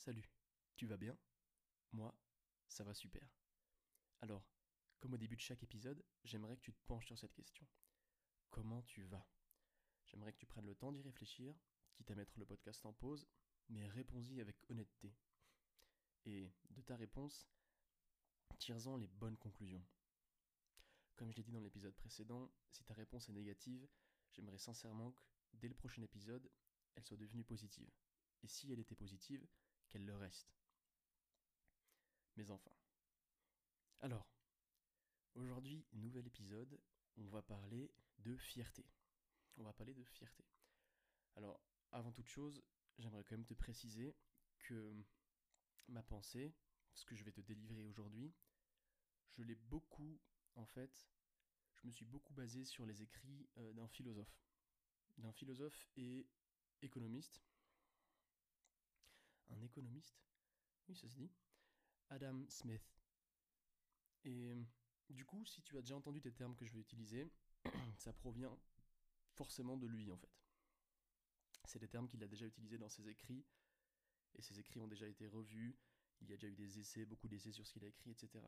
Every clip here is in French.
Salut, tu vas bien? Moi, ça va super. Alors, comme au début de chaque épisode, j'aimerais que tu te penches sur cette question. Comment tu vas? J'aimerais que tu prennes le temps d'y réfléchir, quitte à mettre le podcast en pause, mais réponds-y avec honnêteté. Et de ta réponse, tire-en les bonnes conclusions. Comme je l'ai dit dans l'épisode précédent, si ta réponse est négative, j'aimerais sincèrement que, dès le prochain épisode, elle soit devenue positive. Et si elle était positive, qu'elle le reste. Mais enfin. Alors, aujourd'hui, nouvel épisode, on va parler de fierté. On va parler de fierté. Alors, avant toute chose, j'aimerais quand même te préciser que ma pensée, ce que je vais te délivrer aujourd'hui, je l'ai beaucoup, en fait, je me suis beaucoup basé sur les écrits euh, d'un philosophe. D'un philosophe et économiste un économiste, oui ça se dit, Adam Smith. Et du coup, si tu as déjà entendu tes termes que je vais utiliser, ça provient forcément de lui en fait. C'est des termes qu'il a déjà utilisés dans ses écrits, et ses écrits ont déjà été revus, il y a déjà eu des essais, beaucoup d'essais sur ce qu'il a écrit, etc.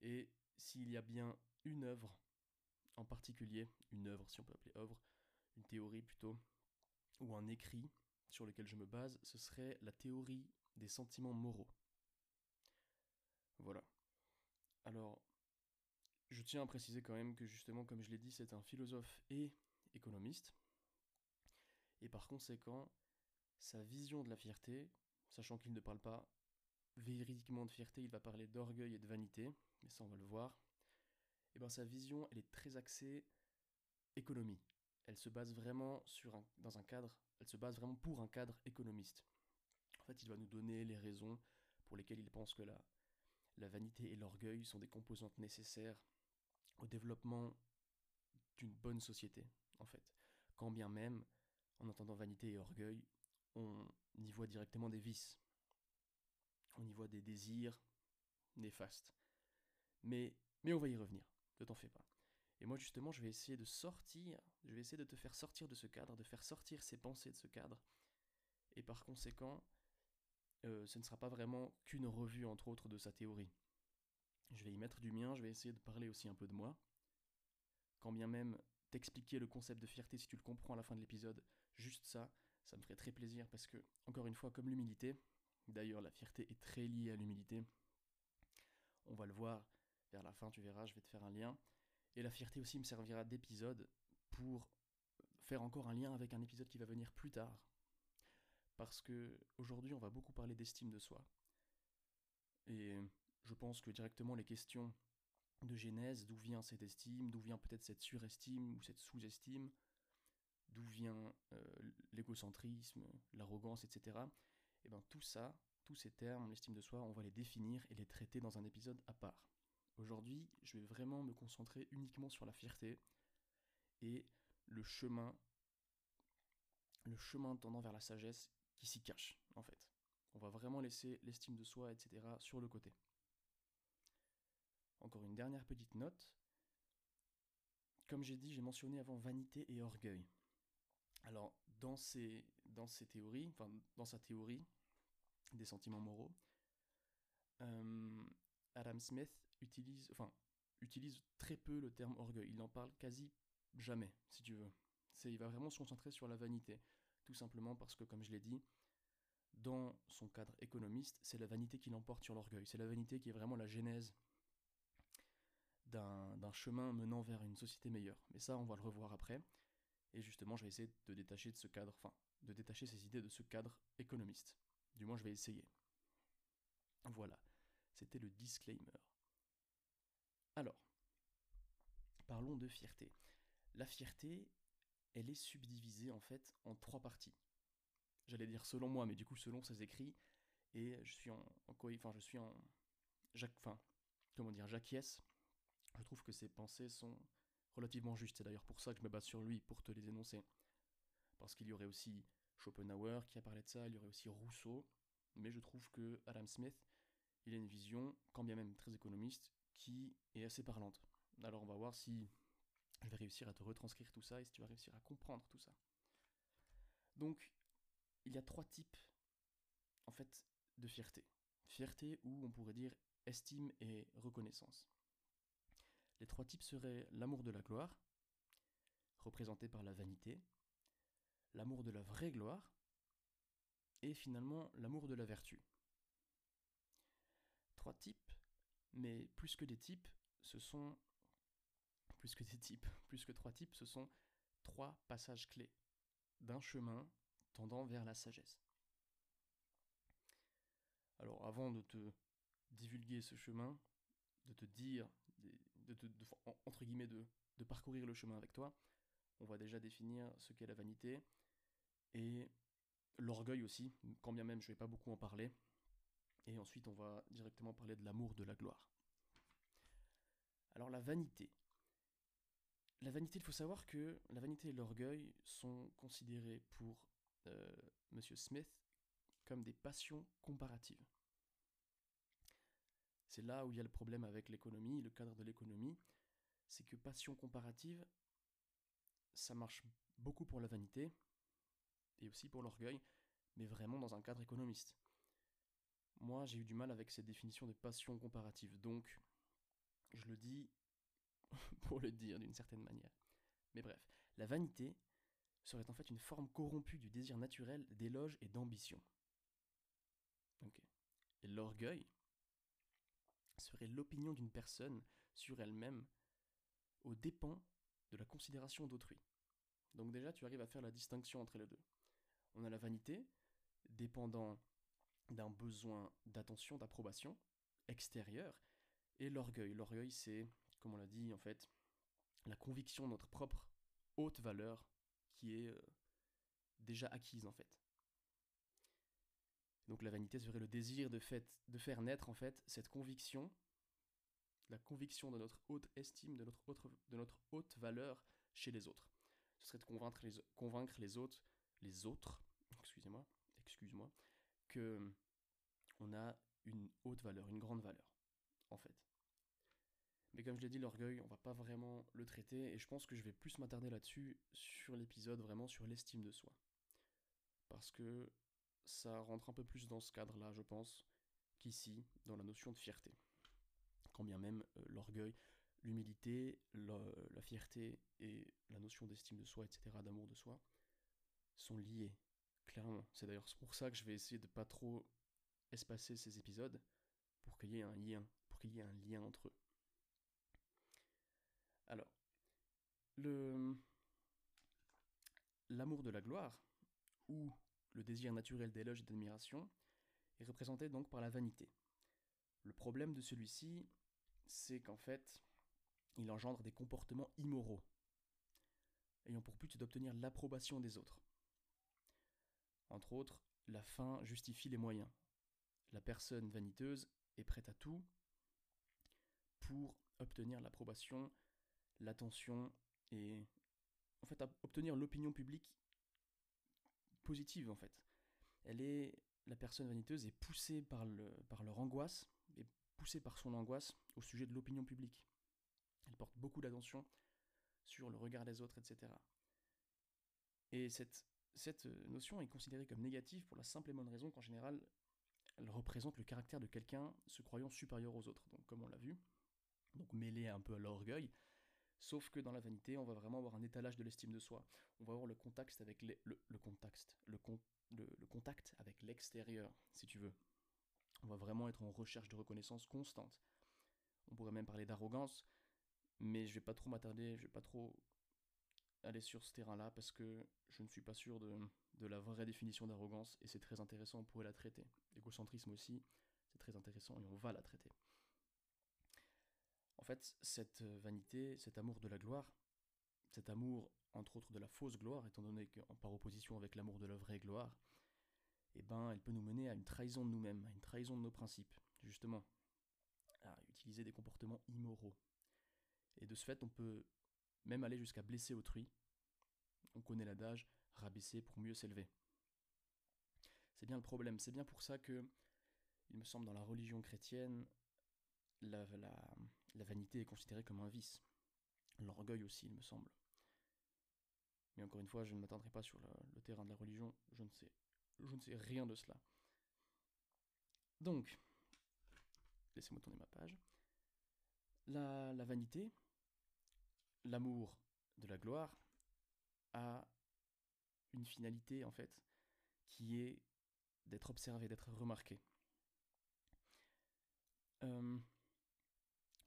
Et s'il y a bien une œuvre en particulier, une œuvre si on peut appeler œuvre, une théorie plutôt, ou un écrit sur lequel je me base, ce serait la théorie des sentiments moraux. Voilà. Alors, je tiens à préciser quand même que justement, comme je l'ai dit, c'est un philosophe et économiste. Et par conséquent, sa vision de la fierté, sachant qu'il ne parle pas véridiquement de fierté, il va parler d'orgueil et de vanité, mais ça on va le voir, et eh bien sa vision, elle est très axée économie. Elle se base vraiment pour un cadre économiste. En fait, il va nous donner les raisons pour lesquelles il pense que la, vanité et l'orgueil sont des composantes nécessaires au développement d'une bonne société, en fait. Quand bien même, en entendant vanité et orgueil, on y voit directement des vices. On y voit des désirs néfastes. Mais on va y revenir, ne t'en fais pas. Et moi justement, je vais essayer de sortir, je vais essayer de te faire sortir de ce cadre, de faire sortir ces pensées de ce cadre. Et par conséquent, euh, ce ne sera pas vraiment qu'une revue, entre autres, de sa théorie. Je vais y mettre du mien, je vais essayer de parler aussi un peu de moi. Quand bien même t'expliquer le concept de fierté si tu le comprends à la fin de l'épisode, juste ça, ça me ferait très plaisir parce que, encore une fois, comme l'humilité, d'ailleurs la fierté est très liée à l'humilité, on va le voir vers la fin, tu verras, je vais te faire un lien. Et la fierté aussi me servira d'épisode pour faire encore un lien avec un épisode qui va venir plus tard. Parce que aujourd'hui, on va beaucoup parler d'estime de soi. Et je pense que directement les questions de genèse, d'où vient cette estime, d'où vient peut-être cette surestime ou cette sous-estime, d'où vient euh, l'égocentrisme, l'arrogance, etc. Et bien tout ça, tous ces termes, l'estime de soi, on va les définir et les traiter dans un épisode à part. Aujourd'hui, je vais vraiment me concentrer uniquement sur la fierté et le chemin, le chemin tendant vers la sagesse qui s'y cache, en fait. On va vraiment laisser l'estime de soi, etc., sur le côté. Encore une dernière petite note. Comme j'ai dit, j'ai mentionné avant vanité et orgueil. Alors, dans ces, dans ces théories, enfin, dans sa théorie des sentiments moraux, euh, Adam Smith utilise, enfin, utilise très peu le terme orgueil. Il n'en parle quasi jamais, si tu veux. C'est, il va vraiment se concentrer sur la vanité, tout simplement parce que, comme je l'ai dit, dans son cadre économiste, c'est la vanité qui l'emporte sur l'orgueil. C'est la vanité qui est vraiment la genèse d'un, chemin menant vers une société meilleure. Mais ça, on va le revoir après. Et justement, je vais essayer de détacher de ce cadre, enfin, de détacher ces idées de ce cadre économiste. Du moins, je vais essayer. Voilà. C'était le disclaimer. Alors, parlons de fierté. La fierté, elle est subdivisée en fait en trois parties. J'allais dire selon moi, mais du coup selon ses écrits, et je suis en, enfin je suis en, enfin, comment dire, j'acquiesce. Je trouve que ses pensées sont relativement justes. C'est d'ailleurs pour ça que je me base sur lui pour te les énoncer. Parce qu'il y aurait aussi Schopenhauer qui a parlé de ça, il y aurait aussi Rousseau, mais je trouve que Adam Smith il a une vision, quand bien même très économiste, qui est assez parlante. Alors on va voir si je vais réussir à te retranscrire tout ça et si tu vas réussir à comprendre tout ça. Donc, il y a trois types, en fait, de fierté. Fierté ou on pourrait dire estime et reconnaissance. Les trois types seraient l'amour de la gloire, représenté par la vanité, l'amour de la vraie gloire, et finalement l'amour de la vertu. Trois types, mais plus que des types, ce sont plus que des types, plus que trois types, ce sont trois passages clés d'un chemin tendant vers la sagesse. Alors avant de te divulguer ce chemin, de te dire, de, entre guillemets, de, de parcourir le chemin avec toi, on va déjà définir ce qu'est la vanité et l'orgueil aussi, quand bien même je ne vais pas beaucoup en parler. Et ensuite on va directement parler de l'amour de la gloire. Alors la vanité. La vanité, il faut savoir que la vanité et l'orgueil sont considérés pour euh, Monsieur Smith comme des passions comparatives. C'est là où il y a le problème avec l'économie, le cadre de l'économie, c'est que passion comparative, ça marche beaucoup pour la vanité et aussi pour l'orgueil, mais vraiment dans un cadre économiste. Moi, j'ai eu du mal avec cette définition de passion comparative, donc je le dis pour le dire d'une certaine manière. Mais bref, la vanité serait en fait une forme corrompue du désir naturel d'éloge et d'ambition. Et l'orgueil serait l'opinion d'une personne sur elle-même aux dépens de la considération d'autrui. Donc déjà, tu arrives à faire la distinction entre les deux. On a la vanité, dépendant d'un besoin d'attention, d'approbation extérieure, et l'orgueil. L'orgueil, c'est, comme on l'a dit, en fait, la conviction de notre propre haute valeur qui est euh, déjà acquise, en fait. Donc la vanité serait le désir de, fait, de faire naître en fait cette conviction, la conviction de notre haute estime, de notre, autre, de notre haute valeur chez les autres. Ce serait de convaincre les, convaincre les autres, les autres, excusez-moi, excuse-moi, que on a une haute valeur, une grande valeur, en fait. Mais comme je l'ai dit, l'orgueil, on va pas vraiment le traiter, et je pense que je vais plus m'attarder là-dessus sur l'épisode vraiment sur l'estime de soi. Parce que ça rentre un peu plus dans ce cadre-là, je pense, qu'ici, dans la notion de fierté. Quand bien même euh, l'orgueil, l'humilité, la, fierté et la notion d'estime de soi, etc., d'amour de soi, sont liés, clairement. C'est d'ailleurs pour ça que je vais essayer de pas trop espacer ces épisodes, pour qu'il y ait un lien, pour qu'il y ait un lien entre eux. Alors, l'amour de la gloire, ou le désir naturel d'éloge et d'admiration, est représenté donc par la vanité. Le problème de celui-ci, c'est qu'en fait, il engendre des comportements immoraux, ayant pour but d'obtenir l'approbation des autres. Entre autres, la fin justifie les moyens. La personne vaniteuse est prête à tout pour obtenir l'approbation, l'attention et en fait obtenir l'opinion publique positive en fait. Elle est la personne vaniteuse est poussée par, par leur angoisse, et poussée par son angoisse au sujet de l'opinion publique. Elle porte beaucoup d'attention sur le regard des autres, etc. Et cette, cette notion est considérée comme négative pour la simple et bonne raison qu'en général, elle représente le caractère de quelqu'un se croyant supérieur aux autres, comme on l'a vu, donc mêlé un peu à l'orgueil, sauf que dans la vanité, on va vraiment avoir un étalage de l'estime de soi, on va avoir le contact avec avec l'extérieur, si tu veux. On va vraiment être en recherche de reconnaissance constante. On pourrait même parler d'arrogance, mais je vais pas trop m'attarder, je vais pas trop aller sur ce terrain-là parce que je ne suis pas sûr de, la vraie définition d'arrogance et c'est très intéressant, on pourrait la traiter. L'égocentrisme aussi, c'est très intéressant et on va la traiter. En fait, cette vanité, cet amour de la gloire, cet amour entre autres de la fausse gloire, étant donné qu'en par opposition avec l'amour de la vraie gloire, eh ben, elle peut nous mener à une trahison de nous-mêmes, à une trahison de nos principes, justement, à utiliser des comportements immoraux. Et de ce fait, on peut même aller jusqu'à blesser autrui. On connaît l'adage rabaisser pour mieux s'élever. C'est bien le problème, c'est bien pour ça que, il me semble, dans la religion chrétienne, la, la vanité est considérée comme un vice. L'orgueil aussi, il me semble. Mais encore une fois, je ne m'attendrai pas sur le terrain de la religion, je ne sais, je ne sais rien de cela. Donc, laissez-moi tourner ma page. La, la vanité, l'amour de la gloire, a une finalité en fait qui est d'être observé, d'être remarqué. Euh,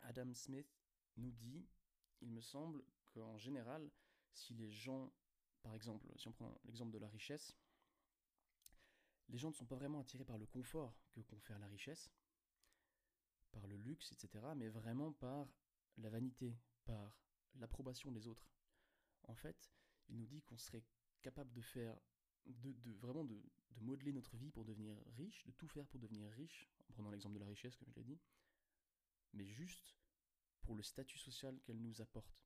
Adam Smith nous dit, il me semble, qu'en général, si les gens, par exemple, si on prend l'exemple de la richesse, les gens ne sont pas vraiment attirés par le confort que confère la richesse, par le luxe, etc., mais vraiment par la vanité, par l'approbation des autres. En fait, il nous dit qu'on serait capable de faire, de, vraiment de, de, modeler notre vie pour devenir riche, de tout faire pour devenir riche, en prenant l'exemple de la richesse, comme je l'ai dit, mais juste pour le statut social qu'elle nous apporte,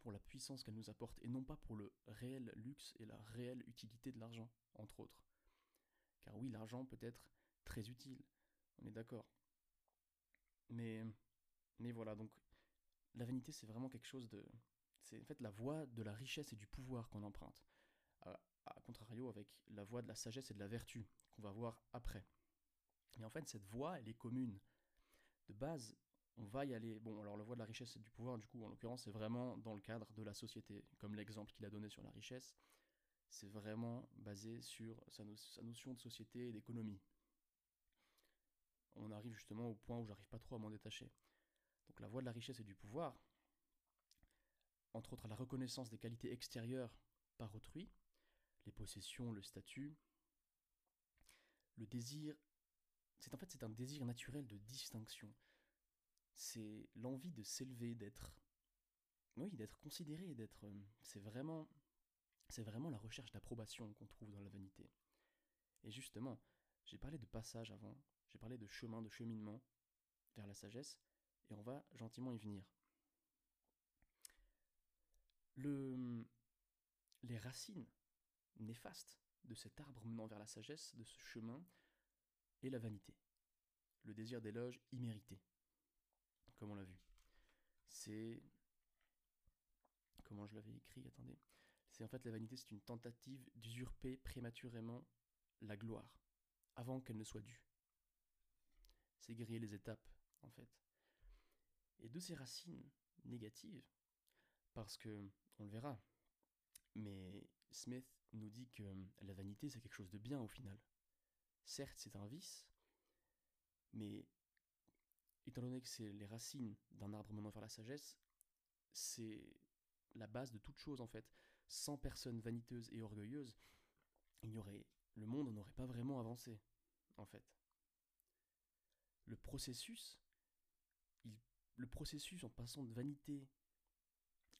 pour la puissance qu'elle nous apporte, et non pas pour le réel luxe et la réelle utilité de l'argent, entre autres. Car oui, l'argent peut être très utile, on est d'accord. Mais, mais voilà, donc la vanité, c'est vraiment quelque chose de... C'est en fait la voie de la richesse et du pouvoir qu'on emprunte. À, à, contrario avec la voie de la sagesse et de la vertu, qu'on va voir après. Et en fait, cette voie, elle est commune. De base, on va y aller. Bon, alors la voie de la richesse et du pouvoir, du coup, en l'occurrence, c'est vraiment dans le cadre de la société. Comme l'exemple qu'il a donné sur la richesse, c'est vraiment basé sur sa notion de société et d'économie. On arrive justement au point où j'arrive pas trop à m'en détacher. Donc la voie de la richesse et du pouvoir, entre autres la reconnaissance des qualités extérieures par autrui, les possessions, le statut, le désir, c'est en fait c'est un désir naturel de distinction. C'est l'envie de s'élever, d'être oui, d'être considéré, d'être vraiment c'est vraiment la recherche d'approbation qu'on trouve dans la vanité. Et justement, j'ai parlé de passage avant, j'ai parlé de chemin, de cheminement vers la sagesse, et on va gentiment y venir. Le, les racines néfastes de cet arbre menant vers la sagesse, de ce chemin, est la vanité, le désir d'éloge immérité, comme on l'a vu. C'est... Comment je l'avais écrit Attendez. C'est en fait la vanité, c'est une tentative d'usurper prématurément la gloire, avant qu'elle ne soit due. C'est griller les étapes, en fait. Et de ces racines négatives, parce que, on le verra, mais Smith nous dit que la vanité c'est quelque chose de bien au final. Certes, c'est un vice, mais étant donné que c'est les racines d'un arbre menant vers la sagesse, c'est la base de toute chose en fait. Sans personnes vaniteuses et orgueilleuses, le monde n'aurait pas vraiment avancé, en fait. Le processus, le processus en passant de vanité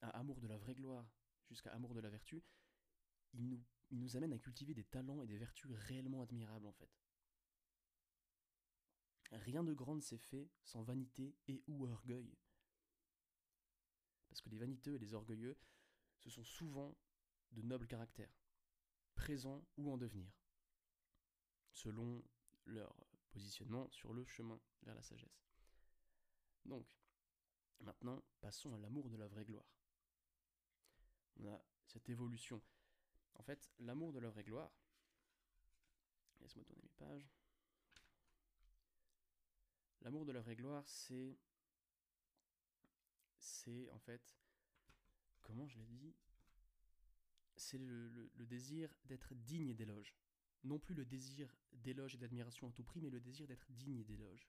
à amour de la vraie gloire jusqu'à amour de la vertu, il nous, amène à cultiver des talents et des vertus réellement admirables en fait. Rien de grand ne s'est fait sans vanité et ou orgueil. Parce que les vaniteux et les orgueilleux, ce sont souvent de nobles caractères, présents ou en devenir, selon leur positionnement sur le chemin vers la sagesse. Donc, Maintenant, passons à l'amour de la vraie gloire. On a cette évolution. En fait, l'amour de la vraie gloire. Laisse-moi tourner mes pages. L'amour de la vraie gloire, c'est. C'est en fait. Comment je l'ai dit? C'est le, le, désir d'être digne d'éloge. Non plus le désir d'éloge et d'admiration à tout prix, mais le désir d'être digne d'éloge.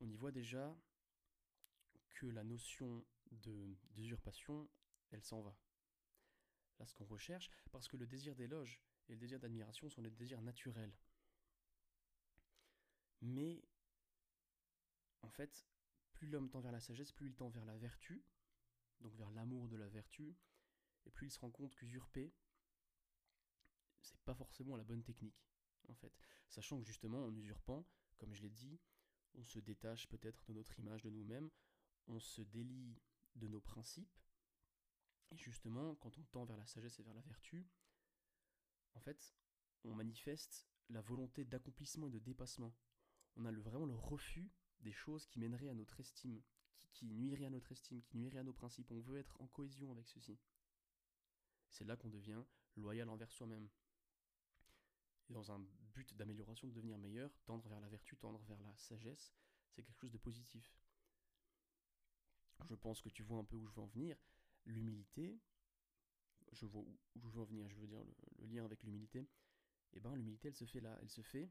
On y voit déjà la notion d'usurpation, elle s'en va. Là, ce qu'on recherche, parce que le désir d'éloge et le désir d'admiration sont des désirs naturels. Mais, en fait, plus l'homme tend vers la sagesse, plus il tend vers la vertu, donc vers l'amour de la vertu, et plus il se rend compte qu'usurper, c'est pas forcément la bonne technique, en fait. Sachant que justement, en usurpant, comme je l'ai dit, on se détache peut-être de notre image de nous-mêmes, on se délie de nos principes. Et justement, quand on tend vers la sagesse et vers la vertu, en fait, on manifeste la volonté d'accomplissement et de dépassement. On a vraiment le refus des choses qui mèneraient à notre estime, qui, nuiraient à notre estime, qui nuiraient à nos principes. On veut être en cohésion avec ceci. C'est là qu'on devient loyal envers soi-même. Dans un but d'amélioration, de devenir meilleur, tendre vers la vertu, tendre vers la sagesse, c'est quelque chose de positif. Je pense que tu vois un peu où je veux en venir. L'humilité, je vois où je veux en venir, je veux dire le, lien avec l'humilité. Eh ben l'humilité, elle se fait là, elle se fait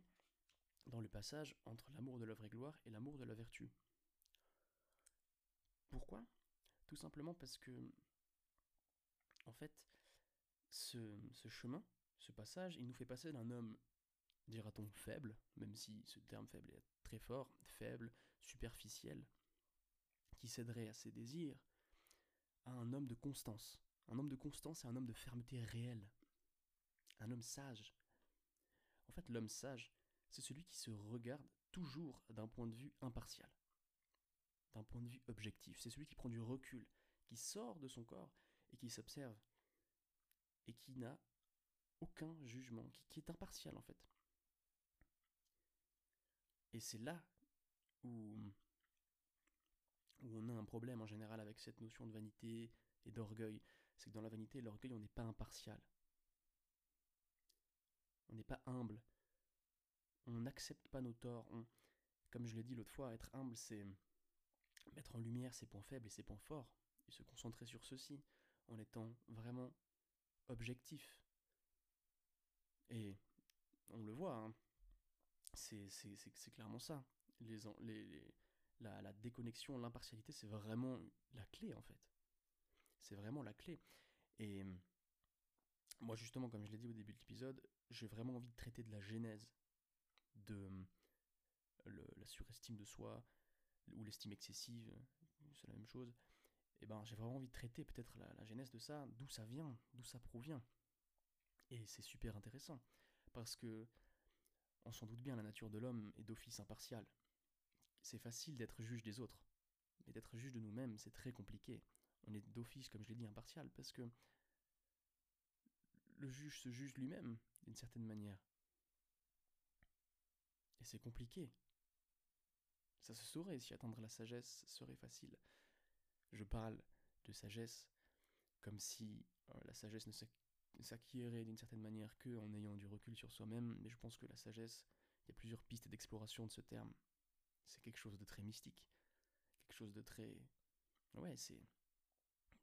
dans le passage entre l'amour de l'œuvre et gloire et l'amour de la vertu. Pourquoi? Tout simplement parce que, en fait, ce chemin, ce passage, il nous fait passer d'un homme, dira-t-on, faible, même si ce terme faible est très fort, faible, superficiel, qui céderait à ses désirs, à un homme de constance. Un homme de constance et un homme de fermeté réelle. Un homme sage. En fait, l'homme sage, c'est celui qui se regarde toujours d'un point de vue impartial, d'un point de vue objectif. C'est celui qui prend du recul, qui sort de son corps et qui s'observe, et qui n'a aucun jugement, qui, est impartial en fait. Et c'est là où, où on a un problème en général avec cette notion de vanité et d'orgueil. C'est que dans la vanité et l'orgueil, on n'est pas impartial. On n'est pas humble. On n'accepte pas nos torts. comme je l'ai dit l'autre fois, être humble, c'est mettre en lumière ses points faibles et ses points forts, et se concentrer sur ceux-ci, en étant vraiment objectif. Et on le voit, hein, c'est clairement ça. Les, la, déconnexion, l'impartialité, c'est vraiment la clé en fait. C'est vraiment la clé. Et moi justement, comme je l'ai dit au début de l'épisode, j'ai vraiment envie de traiter de la genèse de la surestime de soi ou l'estime excessive, c'est la même chose. Et ben j'ai vraiment envie de traiter peut-être la, la genèse de ça, d'où ça vient, d'où ça provient. Et c'est super intéressant, parce que on s'en doute bien, la nature de l'homme est d'office impartial. C'est facile d'être juge des autres, mais d'être juge de nous-mêmes, c'est très compliqué. On est d'office, comme je l'ai dit, impartial, parce que le juge se juge lui-même, d'une certaine manière. Et c'est compliqué. Ça se saurait si atteindre la sagesse serait facile. Je parle de sagesse comme si euh, la sagesse ne s'acquérait d'une certaine manière que en ayant du recul sur soi-même, mais je pense que la sagesse, il y a plusieurs pistes d'exploration de ce terme. C'est quelque chose de très mystique, quelque chose de très... Ouais, c'est...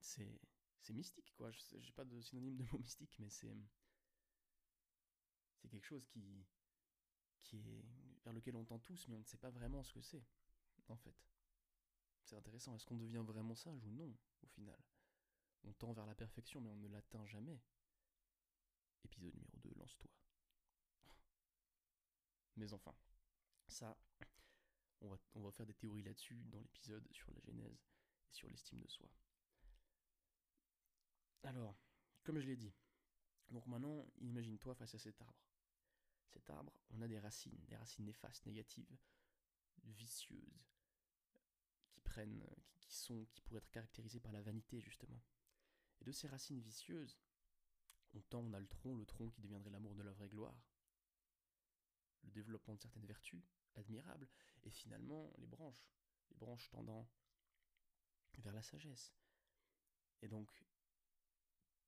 C'est... C'est mystique, quoi. J'ai pas de synonyme de mot mystique, mais c'est... C'est quelque chose qui... qui est... vers lequel on tend tous, mais on ne sait pas vraiment ce que c'est, en fait. C'est intéressant, est-ce qu'on devient vraiment sage ou non, au final? On tend vers la perfection, mais on ne l'atteint jamais. Épisode numéro 2, lance-toi. Mais enfin, ça, on va, faire des théories là-dessus dans l'épisode sur la genèse et sur l'estime de soi. Alors, comme je l'ai dit, donc maintenant, imagine-toi face à cet arbre. Cet arbre, on a des racines, des racines néfastes, négatives, vicieuses, qui prennent, qui, sont, qui pourraient être caractérisées par la vanité justement. Et de ces racines vicieuses, on tend, on a le tronc, le tronc qui deviendrait l'amour de la vraie gloire, le développement de certaines vertus admirables, et finalement les branches, les branches tendant vers la sagesse. Et donc,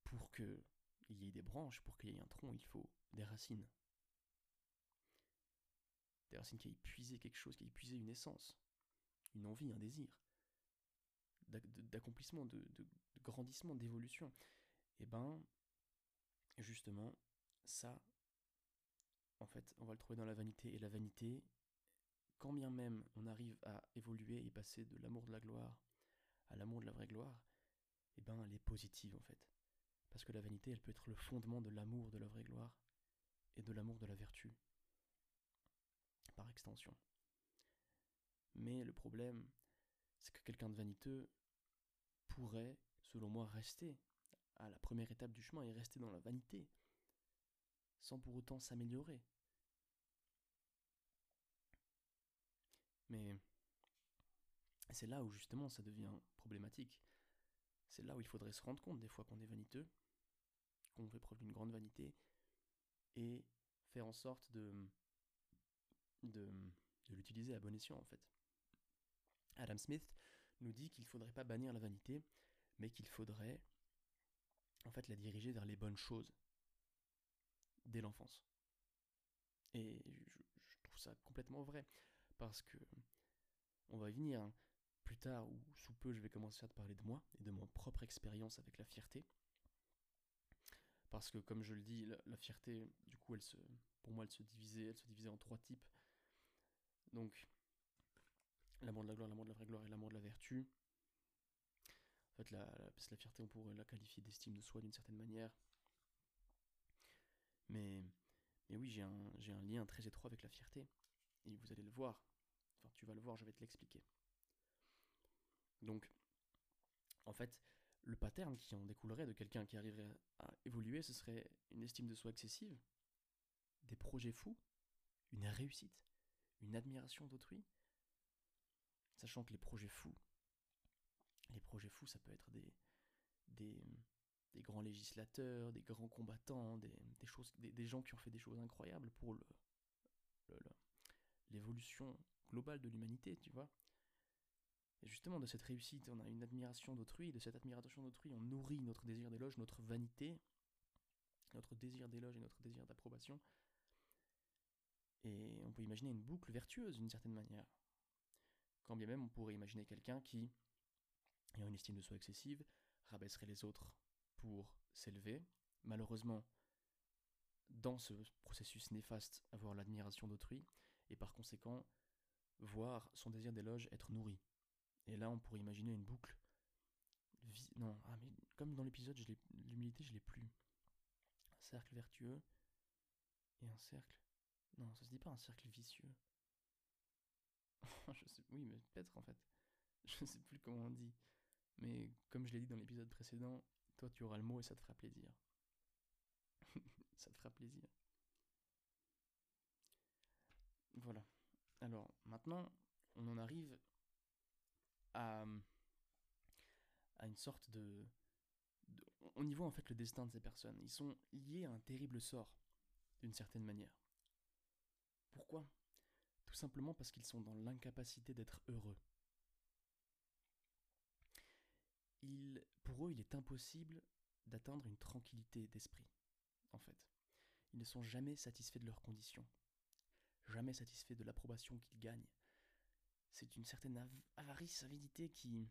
pour qu'il y ait des branches, pour qu'il y ait un tronc, il faut des racines. Des racines qui aient puisé quelque chose, qui aient puisé une essence une envie, un désir d'accomplissement, de, grandissement, d'évolution. Et eh ben, justement, ça, en fait, on va le trouver dans la vanité. Et la vanité, quand bien même on arrive à évoluer et passer de l'amour de la gloire à l'amour de la vraie gloire, eh ben, elle est positive en fait. Parce que la vanité, elle peut être le fondement de l'amour de la vraie gloire et de l'amour de la vertu, par extension. Mais le problème, c'est que quelqu'un de vaniteux pourrait, selon moi, rester à la première étape du chemin et rester dans la vanité, sans pour autant s'améliorer. Mais c'est là où justement ça devient problématique. C'est là où il faudrait se rendre compte des fois qu'on est vaniteux, qu'on fait preuve d'une grande vanité, et faire en sorte de, de, l'utiliser à bon escient en fait. Adam Smith nous dit qu'il ne faudrait pas bannir la vanité, mais qu'il faudrait en fait la diriger vers les bonnes choses dès l'enfance. Et je, trouve ça complètement vrai. Parce que on va y venir. Hein. Plus tard ou sous peu, je vais commencer à te parler de moi et de mon propre expérience avec la fierté. Parce que comme je le dis, la, fierté, du coup, elle se, pour moi, elle se divisait, elle se divisait en trois types. Donc, l'amour de la gloire, l'amour de la vraie gloire et l'amour de la vertu. En fait, la, fierté, on pourrait la qualifier d'estime de soi d'une certaine manière. Mais, mais oui, j'ai un lien très étroit avec la fierté. Et vous allez le voir. Enfin, tu vas le voir, je vais te l'expliquer. Donc, en fait, le pattern qui en découlerait de quelqu'un qui arriverait à évoluer, ce serait une estime de soi excessive, des projets fous, une réussite, une admiration d'autrui, sachant que les projets fous, les projets fous, ça peut être des, grands législateurs, des grands combattants, des, des, gens qui ont fait des choses incroyables pour le, l'évolution globale de l'humanité, tu vois. Et justement, de cette réussite, on a une admiration d'autrui, de cette admiration d'autrui, on nourrit notre désir d'éloge, notre vanité, notre désir d'éloge et notre désir d'approbation. Et on peut imaginer une boucle vertueuse d'une certaine manière. Quand bien même on pourrait imaginer quelqu'un qui, ayant une estime de soi excessive, rabaisserait les autres pour s'élever. Malheureusement, dans ce processus néfaste, avoir l'admiration d'autrui, et par conséquent, voir son désir d'éloge être nourri. Et là, on pourrait imaginer une boucle. Non, ah, mais comme dans l'épisode, l'humilité, je l'ai plus. Un cercle vertueux et un cercle. Non, ça se dit pas un cercle vicieux. je sais, oui, mais peut-être en fait. Je sais plus comment on dit. Mais comme je l'ai dit dans l'épisode précédent, toi tu auras le mot et ça te fera plaisir. ça te fera plaisir. Voilà. Alors maintenant, on en arrive à, une sorte de, On y voit en fait le destin de ces personnes. Ils sont liés à un terrible sort, d'une certaine manière. Pourquoi? Tout simplement parce qu'ils sont dans l'incapacité d'être heureux. Pour eux, il est impossible d'atteindre une tranquillité d'esprit, en fait. Ils ne sont jamais satisfaits de leurs conditions, jamais satisfaits de l'approbation qu'ils gagnent, c'est une certaine avarice, avidité qui,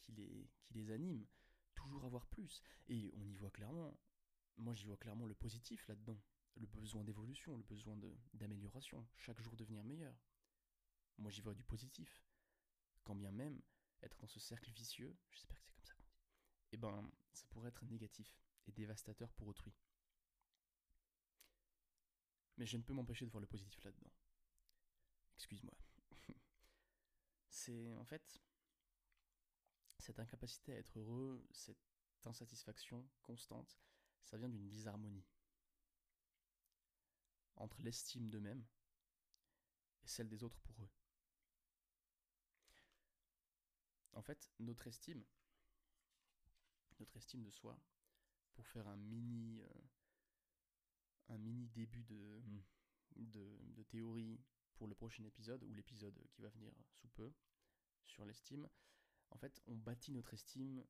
qui, les, qui les anime, toujours avoir plus. Et on y voit clairement, moi j'y vois clairement le positif là-dedans, le besoin d'évolution, le besoin d'amélioration, chaque jour devenir meilleur. Moi j'y vois du positif. Quand bien même être dans ce cercle vicieux, j'espère que c'est comme ça qu'on dit, eh ben ça pourrait être négatif et dévastateur pour autrui. Mais je ne peux m'empêcher de voir le positif là-dedans. Excuse-moi. c'est en fait cette incapacité à être heureux, cette insatisfaction constante, ça vient d'une disharmonie entre l'estime d'eux-mêmes et celle des autres pour eux. En fait, notre estime, notre estime de soi, pour faire un mini, euh, un mini début de, de, de théorie pour le prochain épisode, ou l'épisode qui va venir sous peu, sur l'estime, en fait, on bâtit notre estime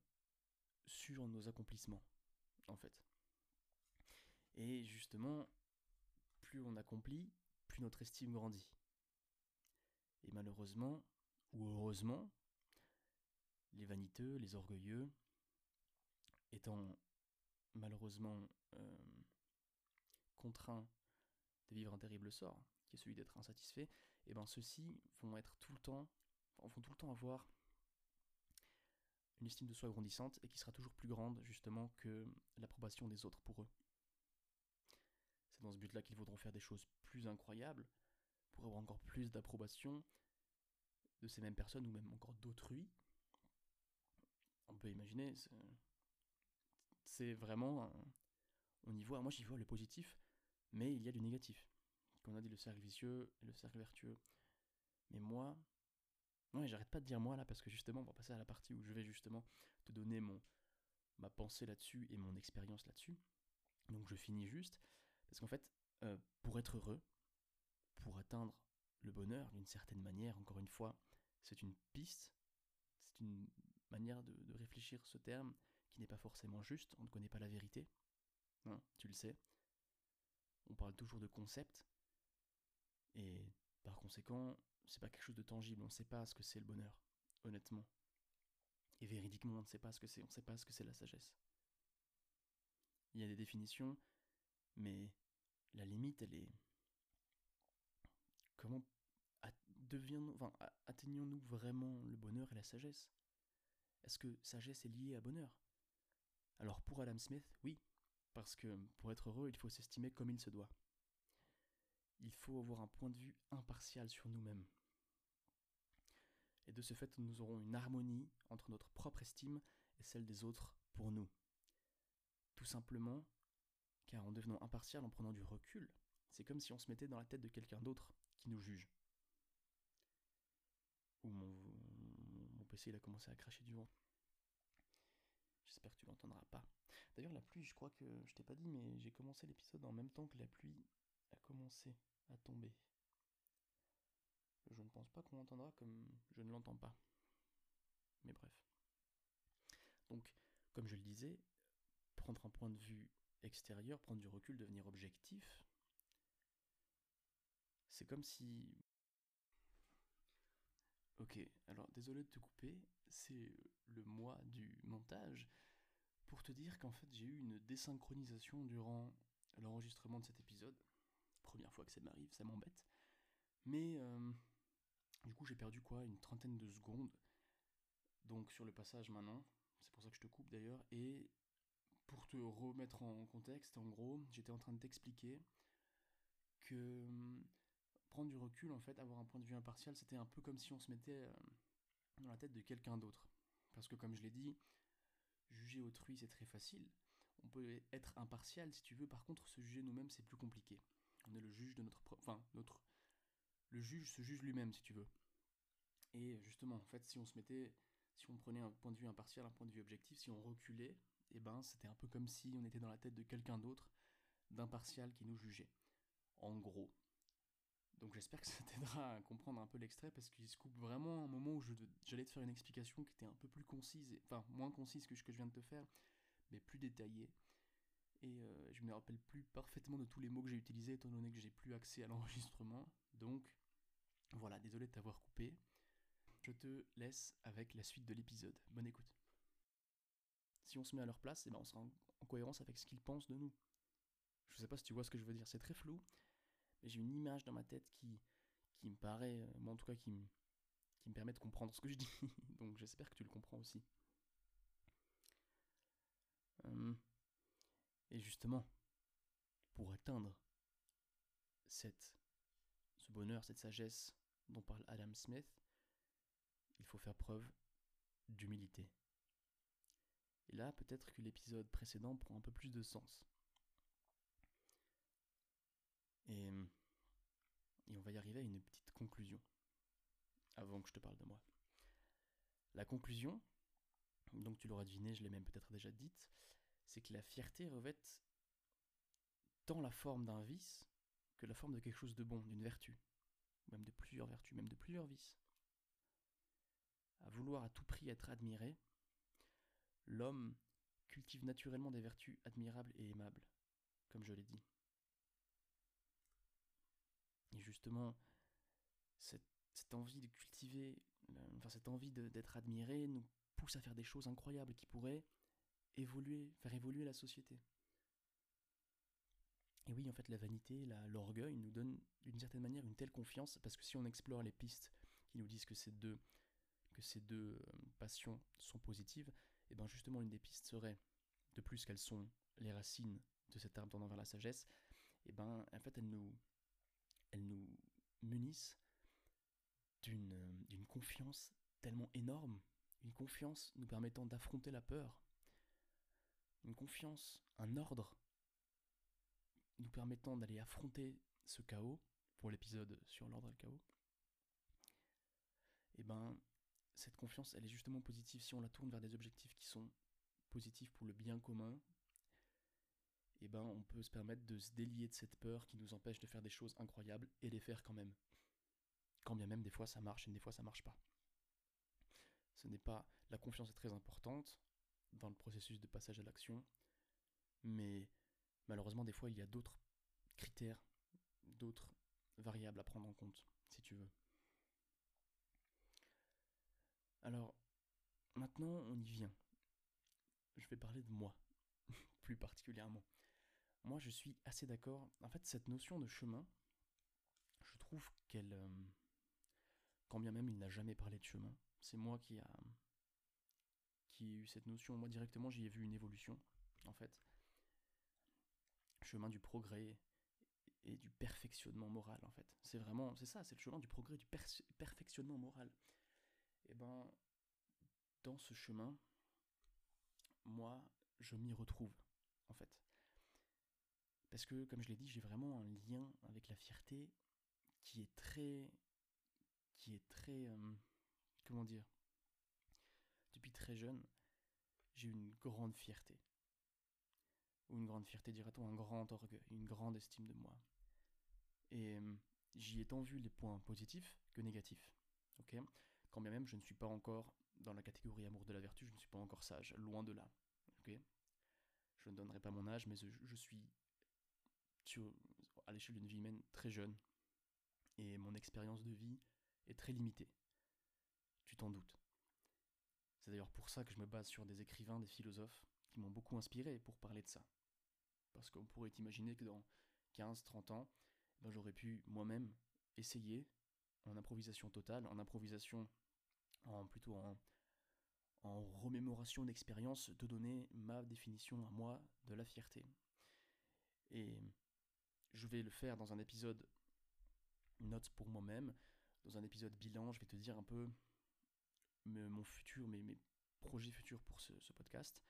sur nos accomplissements, en fait. Et justement, plus on accomplit, plus notre estime grandit. Et malheureusement, ou heureusement, les vaniteux, les orgueilleux, étant malheureusement euh, contraints de vivre un terrible sort, qui est celui d'être insatisfait, et eh ben ceux-ci vont être tout le temps, vont tout le temps avoir une estime de soi grandissante et qui sera toujours plus grande justement que l'approbation des autres pour eux. C'est dans ce but-là qu'ils voudront faire des choses plus incroyables pour avoir encore plus d'approbation de ces mêmes personnes ou même encore d'autrui. On peut imaginer, c'est vraiment, on y voit, moi j'y vois le positif, mais il y a du négatif qu'on a dit le cercle vicieux et le cercle vertueux. Mais moi, ouais, j'arrête pas de dire moi là parce que justement, on va passer à la partie où je vais justement te donner mon ma pensée là-dessus et mon expérience là-dessus. Donc je finis juste parce qu'en fait, euh, pour être heureux, pour atteindre le bonheur d'une certaine manière, encore une fois, c'est une piste, c'est une manière de, réfléchir ce terme qui n'est pas forcément juste, on ne connaît pas la vérité, tu le sais. On parle toujours de concept. Et par conséquent, c'est pas quelque chose de tangible. On ne sait pas ce que c'est le bonheur, honnêtement. Et véridiquement, on ne sait pas ce que c'est. On sait pas ce que c'est la sagesse. Il y a des définitions, mais la limite, elle est. Comment atteignons-nous vraiment le bonheur et la sagesse? Est-ce que sagesse est liée à bonheur? Alors pour Adam Smith, oui, parce que pour être heureux, il faut s'estimer comme il se doit. Il faut avoir un point de vue impartial sur nous-mêmes. Et de ce fait, nous aurons une harmonie entre notre propre estime et celle des autres pour nous. Tout simplement, car en devenant impartial, en prenant du recul, c'est comme si on se mettait dans la tête de quelqu'un d'autre qui nous juge. Ou mon, PC il a commencé à cracher du vent. J'espère que tu l'entendras pas. D'ailleurs, la pluie, je crois que je t'ai pas dit, mais j'ai commencé l'épisode en même temps que la pluie a commencé à tomber. Je ne pense pas qu'on l'entendra comme je ne l'entends pas. Mais bref. Donc, comme je le disais, prendre un point de vue extérieur, prendre du recul, devenir objectif, c'est comme si... Ok, alors désolé de te couper, c'est le mois du montage pour te dire qu'en fait j'ai eu une désynchronisation durant l'enregistrement de cet épisode. Première fois que ça m'arrive, ça m'embête. Mais euh, du coup j'ai perdu quoi Une trentaine de secondes. Donc sur le passage maintenant, c'est pour ça que je te coupe d'ailleurs, et pour te remettre en contexte, en gros, j'étais en train de t'expliquer que hum, prendre du recul, en fait, avoir un point de vue impartial, c'était un peu comme si on se mettait euh, dans la tête de quelqu'un d'autre. Parce que comme je l'ai dit, juger autrui, c'est très facile. On peut être impartial si tu veux, par contre, se juger nous-mêmes, c'est plus compliqué. On est le juge de notre... Enfin, notre... Le juge se juge lui-même, si tu veux. Et justement, en fait, si on se mettait... Si on prenait un point de vue impartial, un point de vue objectif, si on reculait, eh ben c'était un peu comme si on était dans la tête de quelqu'un d'autre, d'impartial qui nous jugeait. En gros. Donc j'espère que ça t'aidera à comprendre un peu l'extrait parce qu'il se coupe vraiment un moment où j'allais te faire une explication qui était un peu plus concise, enfin moins concise que ce que je viens de te faire, mais plus détaillée. Et euh, je me rappelle plus parfaitement de tous les mots que j'ai utilisés étant donné que j'ai plus accès à l'enregistrement. Donc voilà, désolé de t'avoir coupé. Je te laisse avec la suite de l'épisode. Bonne écoute si on se met à leur place, eh ben on sera en, cohérence avec ce qu'ils pensent de nous. Je sais pas si tu vois ce que je veux dire, c'est très flou, j'ai une image dans ma tête qui, qui me paraît, euh, moi en tout cas, qui me, qui me permet de comprendre ce que je dis. Donc j'espère que tu le comprends aussi. Hum. et justement, pour atteindre cette, ce bonheur, cette sagesse dont parle Adam Smith, il faut faire preuve d'humilité. Et là, peut-être que l'épisode précédent prend un peu plus de sens. Et, et on va y arriver à une petite conclusion, avant que je te parle de moi. La conclusion, donc tu l'auras deviné, je l'ai même peut-être déjà dite, c'est que la fierté revêt tant la forme d'un vice que la forme de quelque chose de bon, d'une vertu, même de plusieurs vertus, même de plusieurs vices. À vouloir à tout prix être admiré, l'homme cultive naturellement des vertus admirables et aimables, comme je l'ai dit. Et justement, cette, envie de cultiver, enfin cette envie d'être admiré nous pousse à faire des choses incroyables qui pourraient évoluer, faire évoluer la société. Et oui, en fait, la vanité, l'orgueil nous donne d'une certaine manière une telle confiance, parce que si on explore les pistes qui nous disent que ces deux, que ces deux euh, passions sont positives, et bien justement l'une des pistes serait, de plus qu'elles sont les racines de cet arbre tendant vers la sagesse, et ben en fait elles nous, elles nous munissent d'une, confiance tellement énorme, une confiance nous permettant d'affronter la peur, une confiance, un ordre nous permettant d'aller affronter ce chaos, pour l'épisode sur l'ordre et le chaos, et ben cette confiance, elle est justement positive si on la tourne vers des objectifs qui sont positifs pour le bien commun. Eh ben, on peut se permettre de se délier de cette peur qui nous empêche de faire des choses incroyables et les faire quand même. Quand bien même des fois ça marche et des fois ça marche pas. Ce n'est pas la confiance est très importante dans le processus de passage à l'action, mais malheureusement des fois il y a d'autres critères, d'autres variables à prendre en compte, si tu veux. Alors, maintenant, on y vient. Je vais parler de moi, plus particulièrement. Moi, je suis assez d'accord. En fait, cette notion de chemin, je trouve qu'elle... Euh, quand bien même il n'a jamais parlé de chemin, c'est moi qui a, qui ai eu cette notion. Moi, directement, j'y ai vu une évolution, en fait. Chemin du progrès et du perfectionnement moral, en fait. C'est vraiment, c'est ça, c'est le chemin du progrès, du perfectionnement moral. Et eh ben, dans ce chemin, moi, je m'y retrouve, en fait. Parce que, comme je l'ai dit, j'ai vraiment un lien avec la fierté qui est très. qui est très. Euh, comment dire Depuis très jeune, j'ai une grande fierté. Ou une grande fierté, dirait-on, un grand orgueil, une grande estime de moi. Et euh, j'y ai tant vu les points positifs que négatifs. Ok? Quand bien même je ne suis pas encore dans la catégorie amour de la vertu, je ne suis pas encore sage, loin de là. Ok? Je ne donnerai pas mon âge, mais je, suis à l'échelle d'une vie humaine très jeune. Et mon expérience de vie est très limitée. Tu t'en doutes. C'est d'ailleurs pour ça que je me base sur des écrivains, des philosophes, qui m'ont beaucoup inspiré pour parler de ça. Parce qu'on pourrait imaginer que dans 15-30 ans, ben j'aurais pu moi-même essayer, en improvisation totale, en improvisation, en plutôt en, en remémoration d'expérience, de donner ma définition à moi de la fierté. Et je vais le faire dans un épisode note pour moi-même, dans un épisode bilan, je vais te dire un peu mon futur, mes, projets futurs pour ce, podcast.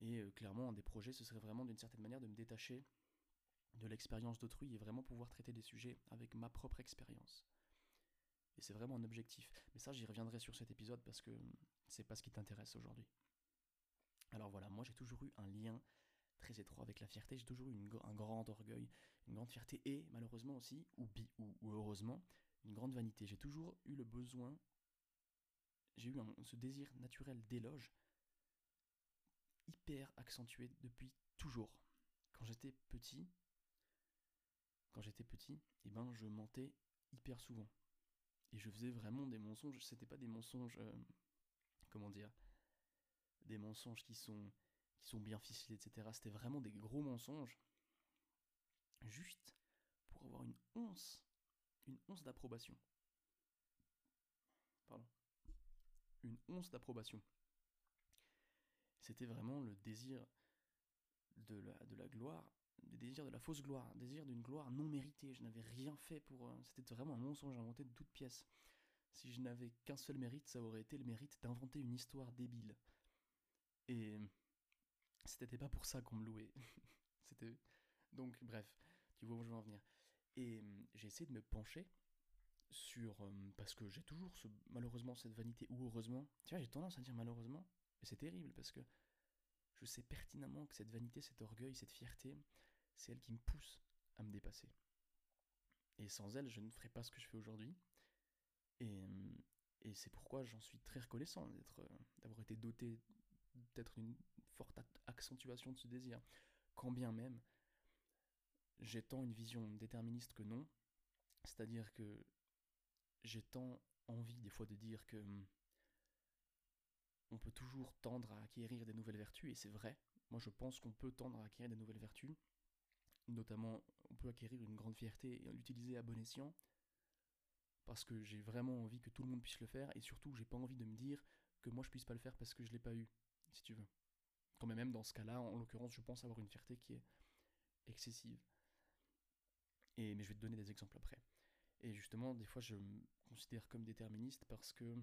Et euh, clairement, un des projets, ce serait vraiment d'une certaine manière de me détacher de l'expérience d'autrui et vraiment pouvoir traiter des sujets avec ma propre expérience. Et c'est vraiment un objectif. Mais ça, j'y reviendrai sur cet épisode parce que c'est pas ce qui t'intéresse aujourd'hui. Alors voilà, moi j'ai toujours eu un lien très étroit avec la fierté, j'ai toujours eu un grand orgueil, une grande fierté et malheureusement aussi, ou, ou, heureusement, une grande vanité. J'ai toujours eu le besoin, j'ai eu ce désir naturel d'éloge hyper accentué depuis toujours. Quand j'étais petit, quand j'étais petit, eh ben je mentais hyper souvent. Et je faisais vraiment des mensonges, c'était pas des mensonges euh, comment dire des mensonges qui sont sont bien ficelés, etc. C'était vraiment des gros mensonges, juste pour avoir une once, une once d'approbation. Pardon. Une once d'approbation. C'était vraiment le désir de la, de la gloire, le désir de la fausse gloire, un désir d'une gloire non méritée. Je n'avais rien fait pour. Euh, c'était vraiment un mensonge inventé de toutes pièces. Si je n'avais qu'un seul mérite, ça aurait été le mérite d'inventer une histoire débile. Et c'était pas pour ça qu'on me louait. C'était. Donc, bref, tu vois où je veux en venir. Et hum, j'ai essayé de me pencher sur. Hum, parce que j'ai toujours malheureusement cette vanité, ou heureusement. Tu vois, j'ai tendance à dire malheureusement, mais c'est terrible parce que je sais pertinemment que cette vanité, cet orgueil, cette fierté, c'est elle qui me pousse à me dépasser. Et sans elle, je ne ferais pas ce que je fais aujourd'hui. Et, hum, et c'est pourquoi j'en suis très reconnaissant d'avoir été doté peut-être une forte accentuation de ce désir. Quand bien même, j'ai tant une vision déterministe que non. C'est-à-dire que j'ai tant envie des fois de dire que hum, on peut toujours tendre à acquérir des nouvelles vertus, et c'est vrai. Moi je pense qu'on peut tendre à acquérir des nouvelles vertus. Notamment, on peut acquérir une grande fierté et l'utiliser à bon escient. Parce que j'ai vraiment envie que tout le monde puisse le faire, et surtout j'ai pas envie de me dire que moi je puisse pas le faire parce que je l'ai pas eu si tu veux. Quand même dans ce cas-là, en l'occurrence, je pense avoir une fierté qui est excessive. Et, mais je vais te donner des exemples après. Et justement, des fois, je me considère comme déterministe parce que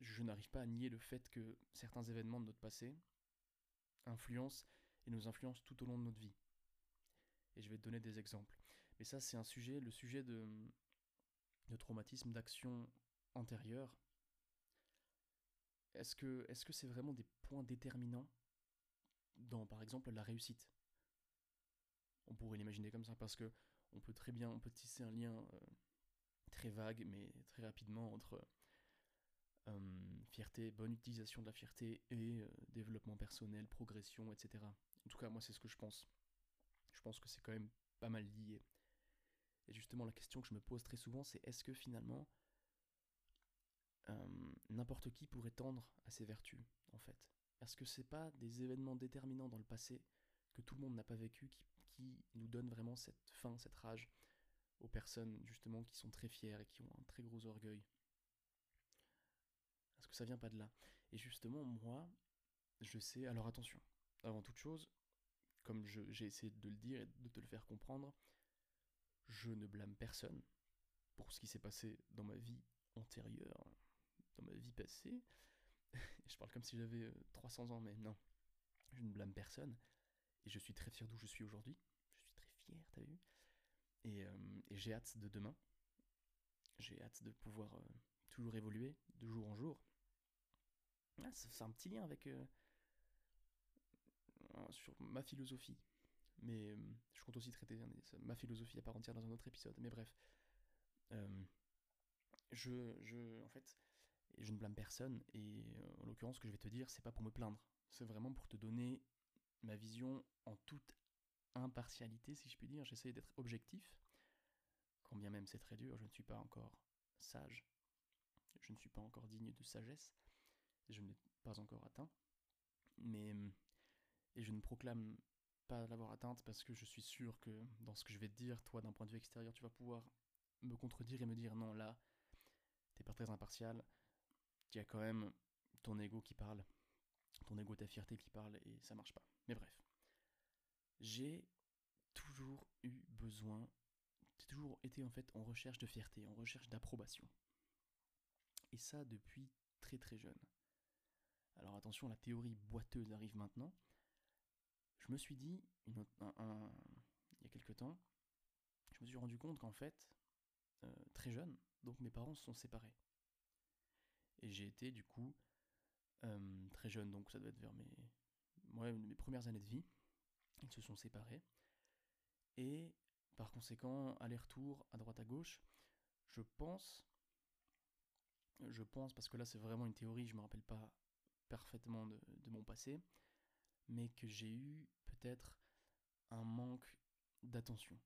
je n'arrive pas à nier le fait que certains événements de notre passé influencent et nous influencent tout au long de notre vie. Et je vais te donner des exemples. Mais ça, c'est un sujet, le sujet de, de traumatisme, d'action antérieure, est-ce que c'est vraiment des points déterminants dans par exemple la réussite? On pourrait l'imaginer comme ça parce que on peut très bien on peut tisser un lien euh, très vague mais très rapidement entre fierté, bonne utilisation de la fierté et euh, développement personnel, progression, etc. En tout cas, moi, c'est ce que je pense. Je pense que c'est quand même pas mal liés. Et justement, la question que je me pose très souvent, c'est est-ce que finalement, euh, n'importe qui pourrait tendre à ces vertus, en fait. Est-ce que c'est pas des événements déterminants dans le passé que tout le monde n'a pas vécu qui, nous donnent vraiment cette faim, cette rage aux personnes justement qui sont très fières et qui ont un très gros orgueil. Est-ce que ça vient pas de là. Et justement, moi, je sais. Alors attention, avant toute chose, comme j'ai essayé de le dire et de te le faire comprendre, je ne blâme personne pour ce qui s'est passé dans ma vie antérieure, dans ma vie passée. je parle comme si j'avais 300 euh, ans, mais non, je ne blâme personne. Et je suis très fier d'où je suis aujourd'hui. Je suis très fier, t'as vu euh, et, j'ai hâte de demain. J'ai hâte de pouvoir euh, toujours évoluer de jour en jour. Ah, c'est un petit lien avec sur ma philosophie. Mais je compte aussi traiter ma philosophie à part entière dans un autre épisode. Mais bref, je, je, en fait, je ne blâme personne. Et en l'occurrence, ce que je vais te dire, c'est pas pour me plaindre. C'est vraiment pour te donner ma vision en toute impartialité, si je puis dire. J'essaie d'être objectif. Quand bien même c'est très dur, je ne suis pas encore sage. Je ne suis pas encore digne de sagesse. Je ne l'ai pas encore atteint. Mais. Et je ne proclame pas l'avoir atteinte parce que je suis sûr que dans ce que je vais te dire, toi, d'un point de vue extérieur, tu vas pouvoir me contredire et me dire non, là, t'es pas très impartial. Il y a quand même ton ego qui parle, ton ego, ta fierté qui parle et ça marche pas. Mais bref, j'ai toujours eu besoin, j'ai toujours été en fait en recherche de fierté, en recherche d'approbation. Et ça depuis très très jeune. Alors attention, la théorie boiteuse arrive maintenant. Je me suis dit, il y a quelques temps, je me suis rendu compte qu'en fait, euh, très jeune, donc mes parents se sont séparés. Et j'ai été du coup euh, très jeune, donc ça doit être vers mes, mes premières années de vie. Ils se sont séparés. Et par conséquent, aller-retour à droite à gauche, je pense, je pense, parce que là c'est vraiment une théorie, je ne me rappelle pas parfaitement de, mon passé, mais que j'ai eu peut-être un manque d'attention.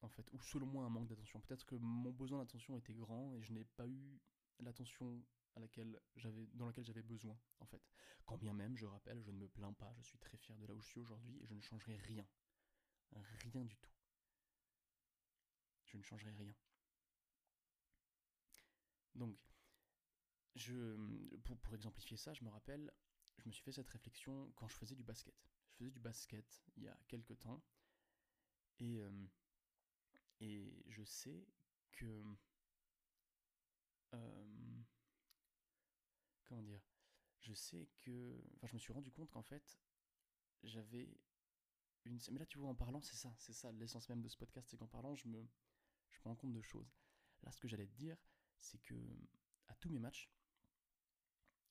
En fait, ou selon moi un manque d'attention. Peut-être que mon besoin d'attention était grand et je n'ai pas eu l'attention à laquelle j'avais, dans laquelle j'avais besoin, en fait. Quand bien même, je rappelle, je ne me plains pas, je suis très fier de là où je suis aujourd'hui et je ne changerai rien. Rien du tout. Je ne changerai rien. Donc, je, pour, pour exemplifier ça, je me rappelle, je me suis fait cette réflexion quand je faisais du basket. Je faisais du basket il y a quelques temps. Euh, et je sais que... Comment dire? Je sais que... Enfin, je me suis rendu compte qu'en fait, j'avais une... Mais là, tu vois, en parlant, c'est ça. C'est ça l'essence même de ce podcast, c'est qu'en parlant, je me... Je rends compte de choses. Là, ce que j'allais te dire, c'est que à tous mes matchs,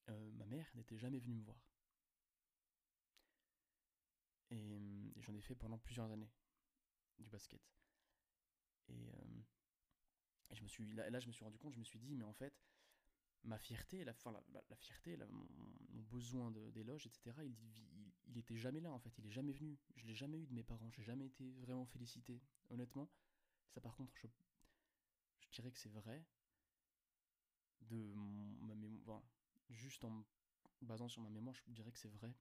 ma mère n'était jamais venue me voir. Et, j'en ai fait pendant plusieurs années du basket. Et, je me suis là, je me suis rendu compte, je me suis dit, mais en fait, ma fierté, la, enfin, la, fierté, mon, besoin d'éloge, etc., il, il, était jamais là en fait, il est jamais venu. Je l'ai jamais eu de mes parents, j'ai jamais été vraiment félicité, honnêtement. Ça, par contre, je, je dirais que c'est vrai de ma mémoire juste en basant sur ma mémoire, je dirais que c'est vrai.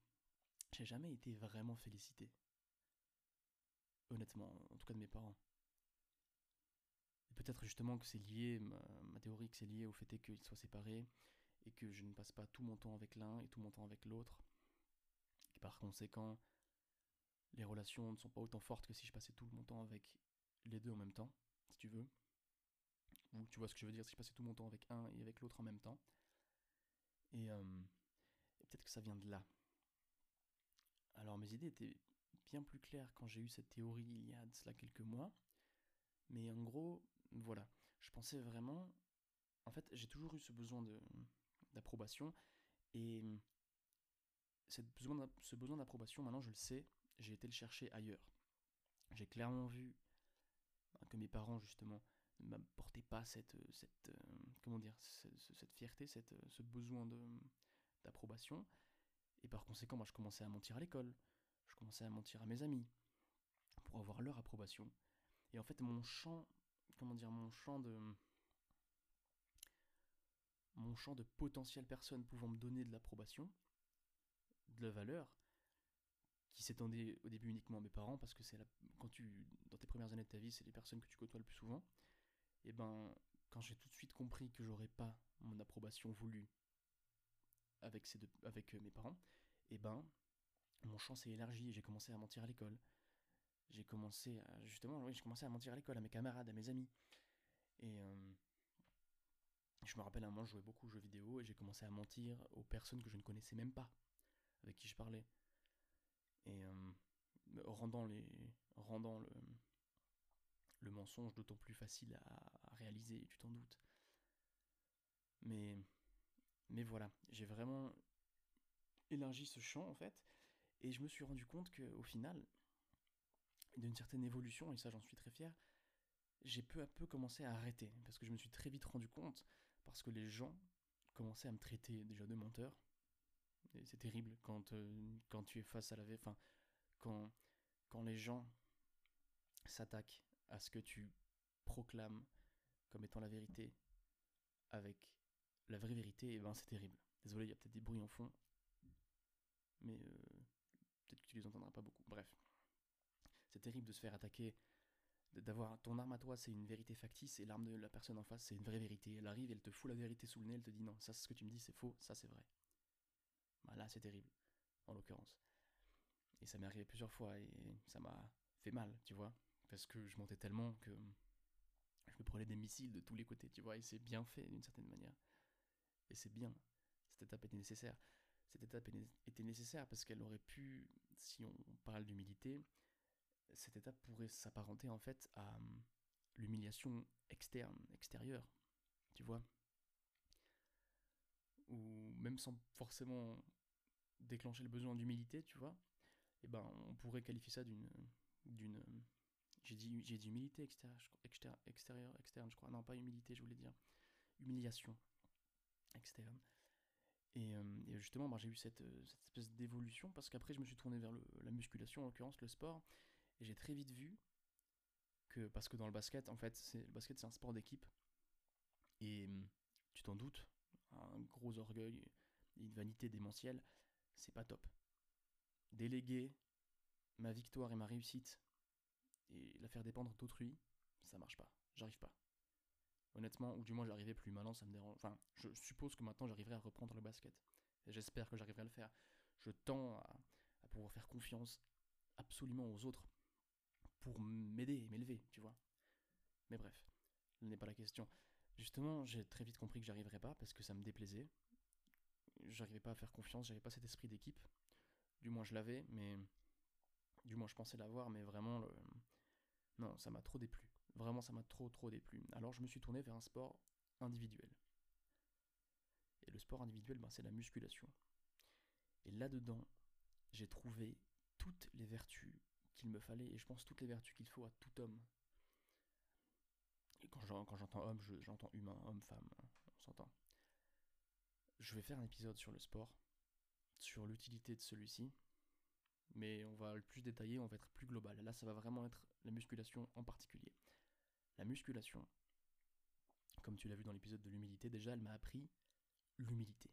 J'ai jamais été vraiment félicité. Honnêtement, en tout cas de mes parents. Peut-être justement que c'est lié, ma, théorie que c'est lié au fait qu'ils soient séparés et que je ne passe pas tout mon temps avec l'un et tout mon temps avec l'autre. Et par conséquent, les relations ne sont pas autant fortes que si je passais tout mon temps avec les deux en même temps, si tu veux. Ou tu vois ce que je veux dire, si je passais tout mon temps avec un et avec l'autre en même temps. Euh, et, peut-être que ça vient de là. Alors mes idées étaient bien plus claires quand j'ai eu cette théorie il y a de cela quelques mois. Mais en gros, voilà, je pensais vraiment... En fait, j'ai toujours eu ce besoin d'approbation. Et cette besoin, ce besoin d'approbation, maintenant je le sais, j'ai été le chercher ailleurs. J'ai clairement vu que mes parents, justement, ne m'apportaient pas cette, cette, euh, comment dire, cette, fierté, cette, ce besoin d'approbation. Et par conséquent, moi, je commençais à mentir à l'école. Je commençais à mentir à mes amis. Pour pour avoir leur approbation. Et en fait, mon champ, comment dire, mon champ de. Mon champ de potentielles personnes pouvant me donner de l'approbation, de la valeur, qui s'étendait au début uniquement à mes parents, parce que c'est quand tu, dans tes premières années de ta vie, c'est les personnes que tu côtoies le plus souvent. Et ben, quand j'ai tout de suite compris que j'aurais pas mon approbation voulue avec, ces deux, avec euh, mes parents, et ben, mon champ s'est élargi et j'ai commencé à mentir à l'école. J'ai commencé à, justement, oui, à mentir à l'école, à mes camarades, à mes amis. Et euh, je me rappelle un moment, je jouais beaucoup aux jeux vidéo et j'ai commencé à mentir aux personnes que je ne connaissais même pas, avec qui je parlais. Et euh, rendant, le, le mensonge d'autant plus facile à, à réaliser, tu t'en doutes. Mais, mais voilà, j'ai vraiment élargi ce champ en fait, et je me suis rendu compte qu'au final, d'une certaine évolution, et ça j'en suis très fier, j'ai peu à peu commencé à arrêter, parce que je me suis très vite rendu compte, parce que les gens commençaient à me traiter déjà de menteur, et c'est terrible quand, euh, quand tu es face à la... Enfin, quand, quand les gens s'attaquent à ce que tu proclames comme étant la vérité avec la vraie vérité, et eh ben c'est terrible. Désolé, il y a peut-être des bruits en fond, mais euh, peut-être que tu les entendras pas beaucoup. Bref, c'est terrible de se faire attaquer, d'avoir ton arme à toi, c'est une vérité factice, et l'arme de la personne en face, c'est une vraie vérité. Elle arrive, elle te fout la vérité sous le nez, elle te dit non, ça c'est ce que tu me dis, c'est faux, ça c'est vrai. Bah là, c'est terrible, en l'occurrence. Et ça m'est arrivé plusieurs fois, et ça m'a fait mal, tu vois, parce que je montais tellement que je me prenais des missiles de tous les côtés, tu vois, et c'est bien fait d'une certaine manière. Et c'est bien, cette étape était nécessaire cette étape était nécessaire parce qu'elle aurait pu, si on parle d'humilité, cette étape pourrait s'apparenter en fait à hum, l'humiliation externe, extérieure, tu vois. Ou même sans forcément déclencher le besoin d'humilité, tu vois, eh ben on pourrait qualifier ça d'une d'une j'ai dit j'ai humilité extérieure, externe, je crois. Non, pas humilité, je voulais dire humiliation externe. Et, justement, bah, j'ai eu euh, cette, espèce d'évolution parce qu'après, je me suis tourné vers la musculation, en l'occurrence le sport, et j'ai très vite vu que, parce que dans le basket, en fait, le basket c'est un sport d'équipe, et hum, tu t'en doutes, un gros orgueil, une vanité démentielle, c'est pas top. Déléguer ma victoire et ma réussite et la faire dépendre d'autrui, ça marche pas, j'arrive pas honnêtement, ou du moins j'arrivais plus. Maintenant, ça me dérange. Enfin, je suppose que maintenant j'arriverai à reprendre le basket. Et j'espère que j'arriverai à le faire. Je tends à, pouvoir faire confiance absolument aux autres pour m'aider et m'élever, tu vois. Mais bref, ce n'est pas la question. Justement, j'ai très vite compris que j'arriverais pas parce que ça me déplaisait. J'arrivais pas à faire confiance, j'avais pas cet esprit d'équipe. Du moins, je l'avais, mais. Du moins, je pensais l'avoir, mais vraiment, non, ça m'a trop déplu. Vraiment, ça m'a trop trop déplu. Alors je me suis tourné vers un sport individuel. Et le sport individuel, ben, c'est la musculation. Et là-dedans, j'ai trouvé toutes les vertus qu'il me fallait, et je pense toutes les vertus qu'il faut à tout homme. Quand j'entends homme, j'entends humain, homme, femme, on s'entend. Je vais faire un épisode sur le sport, sur l'utilité de celui-ci, mais on va le plus détailler, on va être plus global. Là, ça va vraiment être la musculation en particulier. La musculation, comme tu l'as vu dans l'épisode de l'humilité, déjà elle m'a appris l'humilité.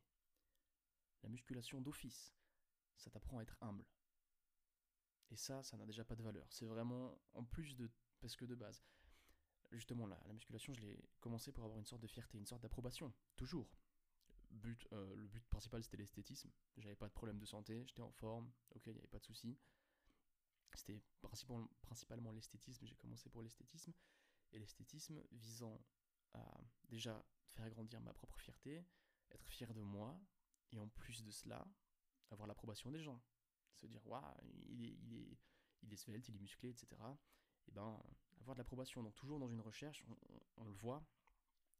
La musculation d'office, ça t'apprend à être humble. Et ça, ça n'a déjà pas de valeur. C'est vraiment en plus de... parce que de base. Justement, la, la musculation, je l'ai commencé pour avoir une sorte de fierté, une sorte d'approbation. Toujours. But, euh, le but principal, c'était l'esthétisme. J'avais pas de problème de santé, j'étais en forme, ok, il n'y avait pas de souci. C'était principalement, principalement l'esthétisme, j'ai commencé pour l'esthétisme et l'esthétisme visant à déjà faire grandir ma propre fierté, être fier de moi, et en plus de cela, avoir l'approbation des gens. Se dire, waouh, il est, il, est, il est svelte, il est musclé, etc. Et ben, avoir de l'approbation. Donc, toujours dans une recherche, on, le voit,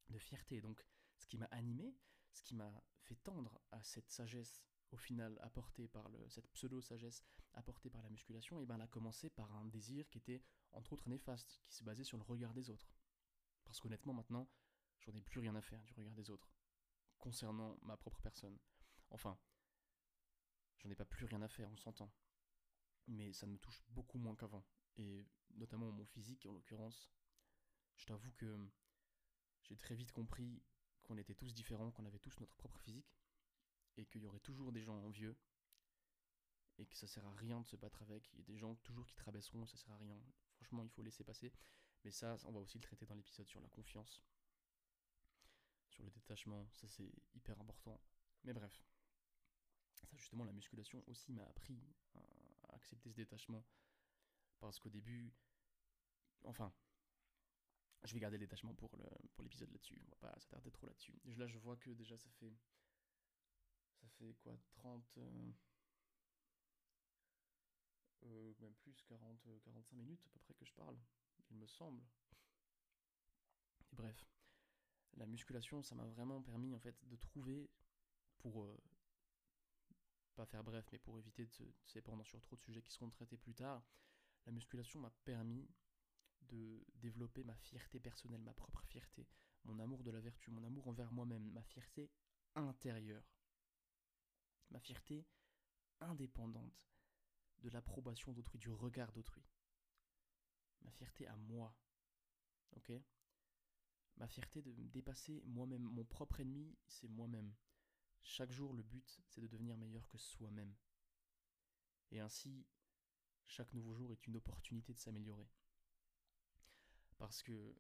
de fierté. Donc, ce qui m'a animé, ce qui m'a fait tendre à cette sagesse au final apportée par le, cette pseudo-sagesse apportée par la musculation, et ben elle a commencé par un désir qui était entre autres néfaste, qui se basait sur le regard des autres. Parce qu'honnêtement maintenant, j'en ai plus rien à faire du regard des autres, concernant ma propre personne. Enfin, j'en ai pas plus rien à faire, on s'entend. Mais ça me touche beaucoup moins qu'avant. et notamment mon physique en l'occurrence, je t'avoue que j'ai très vite compris qu'on était tous différents, qu'on avait tous notre propre physique, et qu'il y aurait toujours des gens envieux, et que ça sert à rien de se battre avec. Il y a des gens toujours qui te rabaisseront, ça sert à rien. Franchement, il faut laisser passer. Mais ça, on va aussi le traiter dans l'épisode sur la confiance, sur le détachement, ça c'est hyper important. Mais bref, ça justement, la musculation aussi m'a appris à accepter ce détachement. Parce qu'au début, enfin, je vais garder le détachement pour l'épisode là-dessus, on va pas s'attarder trop là-dessus. Là, je vois que déjà ça fait, ça fait quoi, 30... Euh, même plus, 40, 45 minutes à peu près que je parle, il me semble. Bref, la musculation, ça m'a vraiment permis en fait de trouver, pour euh, pas faire bref, mais pour éviter de s'épandre sur trop de sujets qui seront traités plus tard, la musculation m'a permis de développer ma fierté personnelle, ma propre fierté, mon amour de la vertu, mon amour envers moi-même, ma fierté intérieure, ma fierté indépendante de l'approbation d'autrui, du regard d'autrui. Ma fierté à moi. Ok? Ma fierté de dépasser moi-même. Mon propre ennemi, c'est moi-même. Chaque jour, le but, c'est de devenir meilleur que soi-même. Et ainsi, chaque nouveau jour est une opportunité de s'améliorer. Parce que,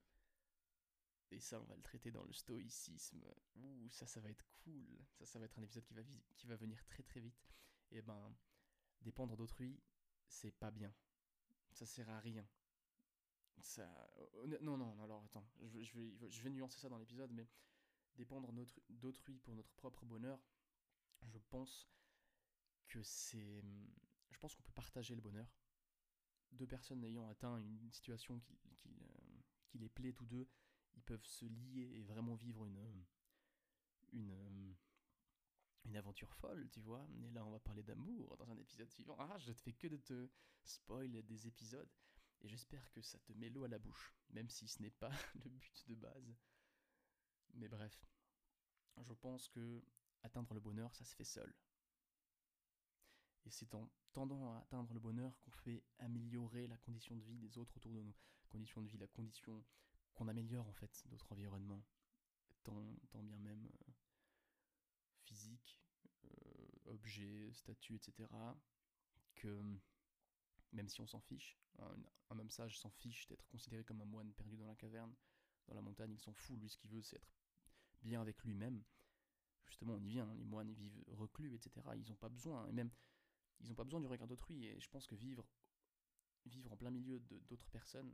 et ça on va le traiter dans le stoïcisme, ouh, ça ça va être cool, ça ça va être un épisode qui va, qui va venir très très vite. Et ben, dépendre d'autrui, c'est pas bien. Ça sert à rien. Ça... Non, non, alors attends, je vais nuancer ça dans l'épisode, mais dépendre d'autrui pour notre propre bonheur, je pense que c'est... Je pense qu'on peut partager le bonheur. Deux personnes ayant atteint une situation qui, euh, les plaît tous deux, ils peuvent se lier et vraiment vivre une... une une aventure folle, tu vois. Et là, on va parler d'amour dans un épisode suivant. Ah, je ne fais que de te spoil des épisodes. Et j'espère que ça te met l'eau à la bouche, même si ce n'est pas le but de base. Mais bref, je pense que atteindre le bonheur, ça se fait seul. Et c'est en tendant à atteindre le bonheur qu'on fait améliorer la condition de vie des autres autour de nous. Condition de vie, la condition qu'on améliore en fait notre environnement. Tant, tant bien même euh, physique, euh, objet, statut, etc., que même si on s'en fiche, un, homme sage s'en fiche d'être considéré comme un moine perdu dans la caverne, dans la montagne, il s'en fout, lui ce qu'il veut c'est être bien avec lui-même. Justement, on y vient, hein, les moines vivent reclus, etc. Ils n'ont pas besoin, et même, ils n'ont pas besoin du regard d'autrui, et je pense que vivre, vivre en plein milieu d'autres personnes,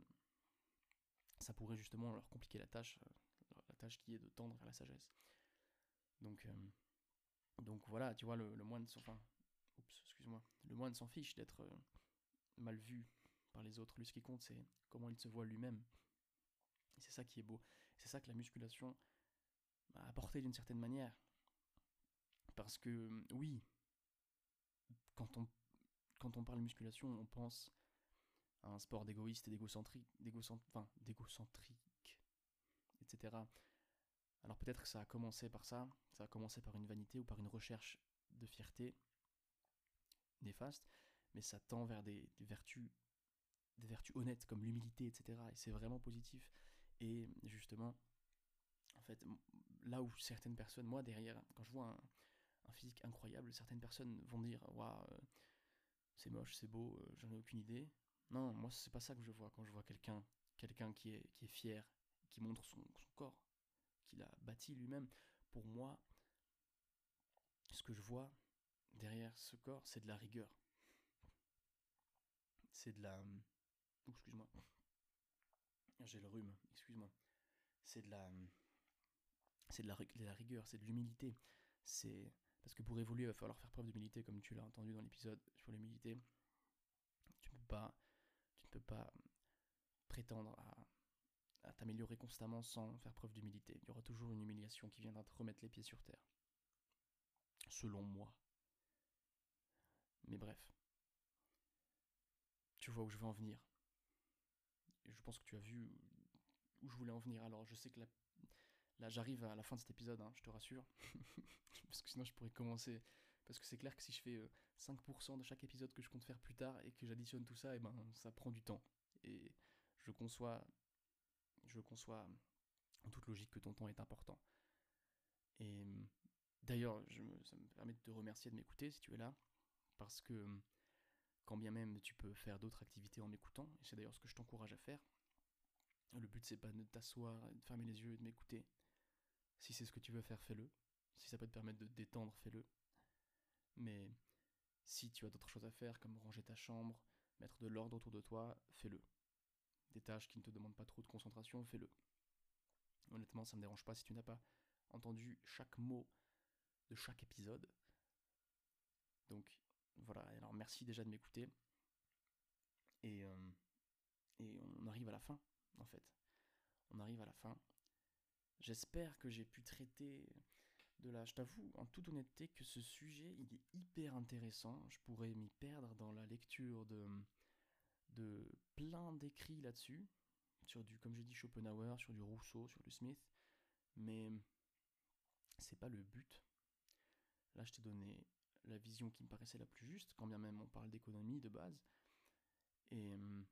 ça pourrait justement leur compliquer la tâche, euh, la tâche qui est de tendre vers la sagesse. Donc, euh, donc voilà, tu vois, le, moine enfin, excuse-moi, le moine s'en fiche d'être euh, mal vu par les autres. Lui, ce qui compte, c'est comment il se voit lui-même. Et c'est ça qui est beau. C'est ça que la musculation apporté d'une certaine manière. Parce que, oui, quand on, quand on parle musculation, on pense à un sport d'égoïste et d'égocentrique, enfin, d'égocentrique, etc. Alors peut-être que ça a commencé par ça, ça a commencé par une vanité ou par une recherche de fierté néfaste, mais ça tend vers des, vertus des vertus honnêtes comme l'humilité, etc. Et c'est vraiment positif. Et justement, en fait, là où certaines personnes, moi derrière, quand je vois un, physique incroyable, certaines personnes vont dire Waouh, euh, c'est moche, c'est beau, euh, j'en ai aucune idée. Non, moi c'est pas ça que je vois quand je vois quelqu'un quelqu'un qui est, qui est fier, qui montre son corps, qu'il a bâti lui-même. Pour moi, ce que je vois derrière ce corps, c'est de la rigueur. C'est de la... excuse-moi. J'ai le rhume, excuse-moi. C'est de la... C'est de la, la rigueur, c'est de l'humilité. C'est... Parce que pour évoluer, il va falloir faire preuve d'humilité, comme tu l'as entendu dans l'épisode sur l'humilité. Tu ne peux pas... Tu ne peux pas prétendre à t'améliorer constamment sans faire preuve d'humilité. Il y aura toujours une humiliation qui viendra te remettre les pieds sur terre. Selon moi. Mais bref. Tu vois où je veux en venir. Je pense que tu as vu où je voulais en venir. Alors je sais que là, j'arrive à la fin de cet épisode, hein, je te rassure. parce que sinon je pourrais commencer. Parce que c'est clair que si je fais 5% de chaque épisode que je compte faire plus tard et que j'additionne tout ça, et ben ça prend du temps. Et je conçois, je conçois en toute logique que ton temps est important. Et d'ailleurs, ça me permet de te remercier de m'écouter si tu es là, parce que quand bien même tu peux faire d'autres activités en m'écoutant, et c'est d'ailleurs ce que je t'encourage à faire, le but c'est pas de t'asseoir, de fermer les yeux et de m'écouter. Si c'est ce que tu veux faire, fais-le. Si ça peut te permettre de te détendre, fais-le. Mais si tu as d'autres choses à faire, comme ranger ta chambre, mettre de l'ordre autour de toi, fais-le. Des tâches qui ne te demandent pas trop de concentration, fais-le. Honnêtement, ça me dérange pas si tu n'as pas entendu chaque mot de chaque épisode. Donc voilà, alors merci déjà de m'écouter. Euh, et on arrive à la fin, en fait. On arrive à la fin. J'espère que j'ai pu traiter de la... Je t'avoue, en toute honnêteté, que ce sujet, il est hyper intéressant. Je pourrais m'y perdre dans la lecture de, de plein d'écrits là-dessus. Sur du, comme j'ai dit, Schopenhauer, sur du Rousseau, sur du Smith. Mais c'est pas le but. Là, je t'ai donné la vision qui me paraissait la plus juste, quand bien même on parle d'économie de base. Et, hum,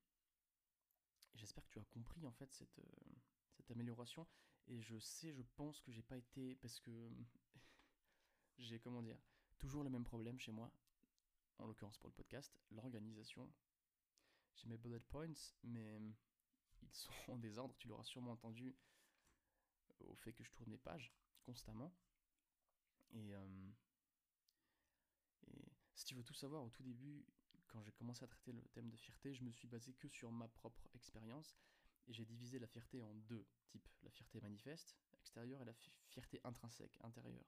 j'espère que tu as compris en fait cette, euh, cette amélioration. Et je sais, je pense que j'ai pas été. Parce que j'ai, comment dire, toujours le même problème chez moi, en l'occurrence pour le podcast, l'organisation. J'ai mes bullet points, mais hum, ils sont en désordre. Tu l'auras sûrement entendu au fait que je tourne mes pages constamment. Et, hum, et si tu veux tout savoir, au tout début, quand j'ai commencé à traiter le thème de fierté, je me suis basé que sur ma propre expérience et j'ai divisé la fierté en deux types. La fierté manifeste, extérieure, et la fierté intrinsèque, intérieure.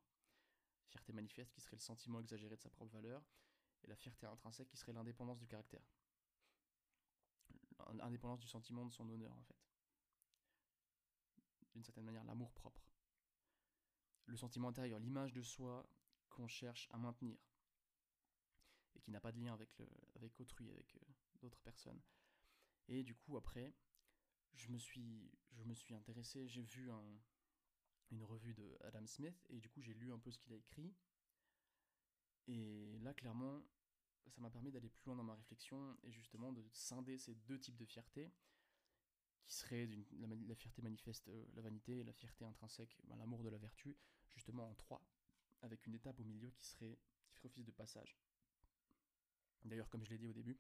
Fierté manifeste qui serait le sentiment exagéré de sa propre valeur, et la fierté intrinsèque qui serait l'indépendance du caractère. L'indépendance du sentiment de son honneur, en fait. D'une certaine manière, l'amour propre. Le sentiment intérieur, l'image de soi qu'on cherche à maintenir et qui n'a pas de lien avec, avec autrui, avec euh, d'autres personnes. Et du coup, après, je me suis, je me suis intéressé, j'ai vu un, une revue de Adam Smith, et du coup, j'ai lu un peu ce qu'il a écrit. Et là, clairement, ça m'a permis d'aller plus loin dans ma réflexion et justement de scinder ces deux types de fierté, qui seraient la, la, fierté manifeste, euh, la vanité, et la fierté intrinsèque, ben, l'amour de la vertu, justement en trois, avec une étape au milieu qui serait qui ferait office de passage. D'ailleurs, comme je l'ai dit au début,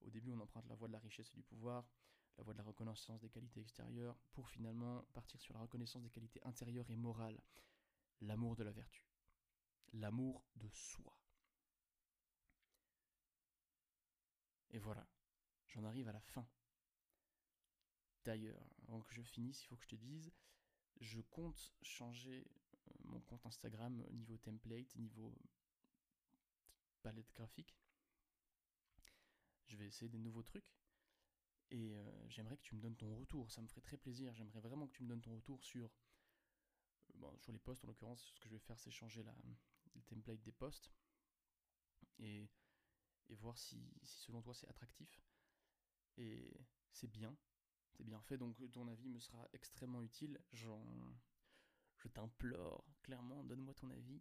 au début on emprunte la voie de la richesse et du pouvoir, la voie de la reconnaissance des qualités extérieures, pour finalement partir sur la reconnaissance des qualités intérieures et morales, l'amour de la vertu, l'amour de soi. Et voilà, j'en arrive à la fin. D'ailleurs, avant que je finisse, il faut que je te dise, je compte changer euh, mon compte Instagram niveau template, niveau palette graphique je vais essayer des nouveaux trucs. Et euh, j'aimerais que tu me donnes ton retour, ça me ferait très plaisir. J'aimerais vraiment que tu me donnes ton retour sur, euh, bon, sur les posts en l'occurrence. Ce que je vais faire, c'est changer la, le template des posts et, et voir si, si selon toi c'est attractif. Et c'est bien, c'est bien fait. Donc ton avis me sera extrêmement utile. je t'implore clairement, donne-moi ton avis.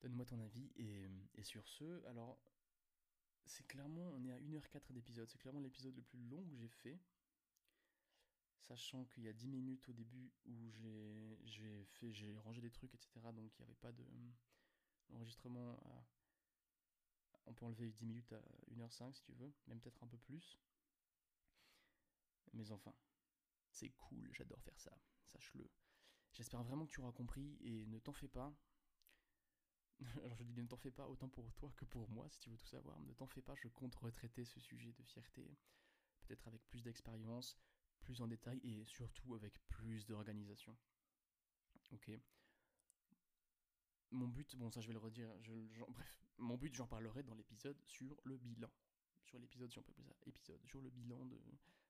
Donne-moi ton avis. Et, et sur ce, alors c'est clairement, on est à 1h04 d'épisode, c'est clairement l'épisode le plus long que j'ai fait. Sachant qu'il y a 10 minutes au début où j'ai fait, j'ai rangé des trucs, etc. Donc il n'y avait pas de enregistrement On peut enlever 10 minutes à 1h05 si tu veux, même peut-être un peu plus. Mais enfin, c'est cool, j'adore faire ça, sache-le. J'espère vraiment que tu auras compris et ne t'en fais pas, Alors je dis ne t'en fais pas autant pour toi que pour moi si tu veux tout savoir. Ne t'en fais pas, je compte retraiter ce sujet de fierté. Peut-être avec plus d'expérience, plus en détail et surtout avec plus d'organisation. Ok. Mon but, bon ça je vais le redire, je, bref, mon but j'en parlerai dans l'épisode sur le bilan. Sur l'épisode, si on peut appeler ça, épisode, sur le bilan de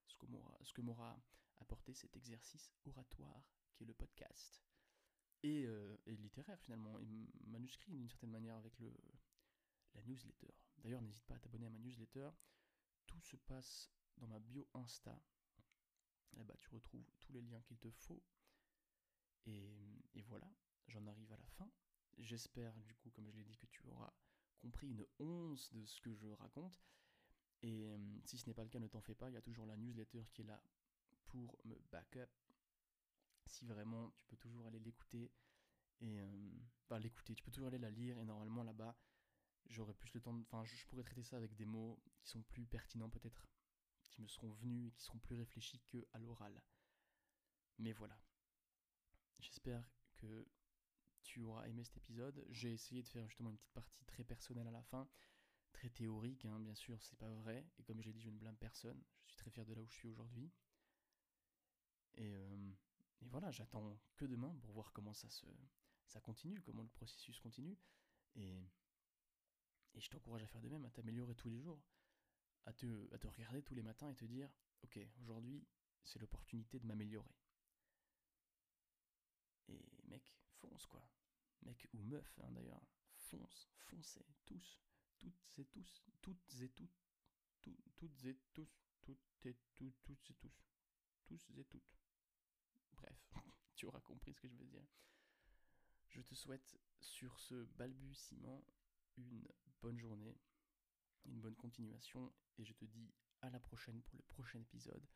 ce que m'aura apporté cet exercice oratoire qui est le podcast et, euh, et littéraire finalement, et manuscrit d'une certaine manière avec le, la newsletter. D'ailleurs, n'hésite pas à t'abonner à ma newsletter. Tout se passe dans ma bio Insta. Là-bas, tu retrouves tous les liens qu'il te faut. Et, et voilà, j'en arrive à la fin. J'espère, du coup, comme je l'ai dit, que tu auras compris une once de ce que je raconte. Et euh, si ce n'est pas le cas, ne t'en fais pas, il y a toujours la newsletter qui est là pour me backup. Si vraiment, tu peux toujours aller l'écouter. Et euh, enfin, l'écouter, tu peux toujours aller la lire. Et normalement, là-bas, j'aurai plus le temps. Enfin, je pourrais traiter ça avec des mots qui sont plus pertinents, peut-être, qui me seront venus et qui seront plus réfléchis que à l'oral. Mais voilà. J'espère que tu auras aimé cet épisode. J'ai essayé de faire justement une petite partie très personnelle à la fin, très théorique, hein, bien sûr, c'est pas vrai. Et comme j'ai dit, je ne blâme personne. Je suis très fier de là où je suis aujourd'hui. Et, euh, et, voilà, j'attends que demain pour voir comment ça se, ça continue, comment le processus continue. Et, et je t'encourage à faire de même, à t'améliorer tous les jours, à te, à te regarder tous les matins et te dire, ok, aujourd'hui, c'est l'opportunité de m'améliorer. Et mec, fonce quoi. Mec ou meuf hein, d'ailleurs, fonce, foncez, tous, toutes et tous, toutes et toutes, toutes et tous, toutes et toutes, toutes et tous, tous et toutes. Tu auras compris ce que je veux dire. Je te souhaite sur ce balbutiement une bonne journée, une bonne continuation, et je te dis à la prochaine pour le prochain épisode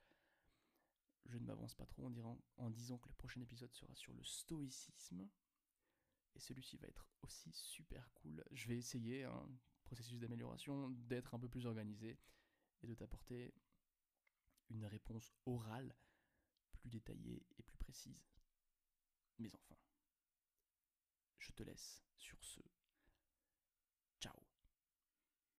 je ne m'avance pas trop en, en disant que le prochain épisode sera sur le stoïcisme. Et celui-ci va être aussi super cool. Je vais essayer, un hein, processus d'amélioration, d'être un peu plus organisé et de t'apporter une réponse orale plus détaillée et plus Mais enfin, je te laisse sur ce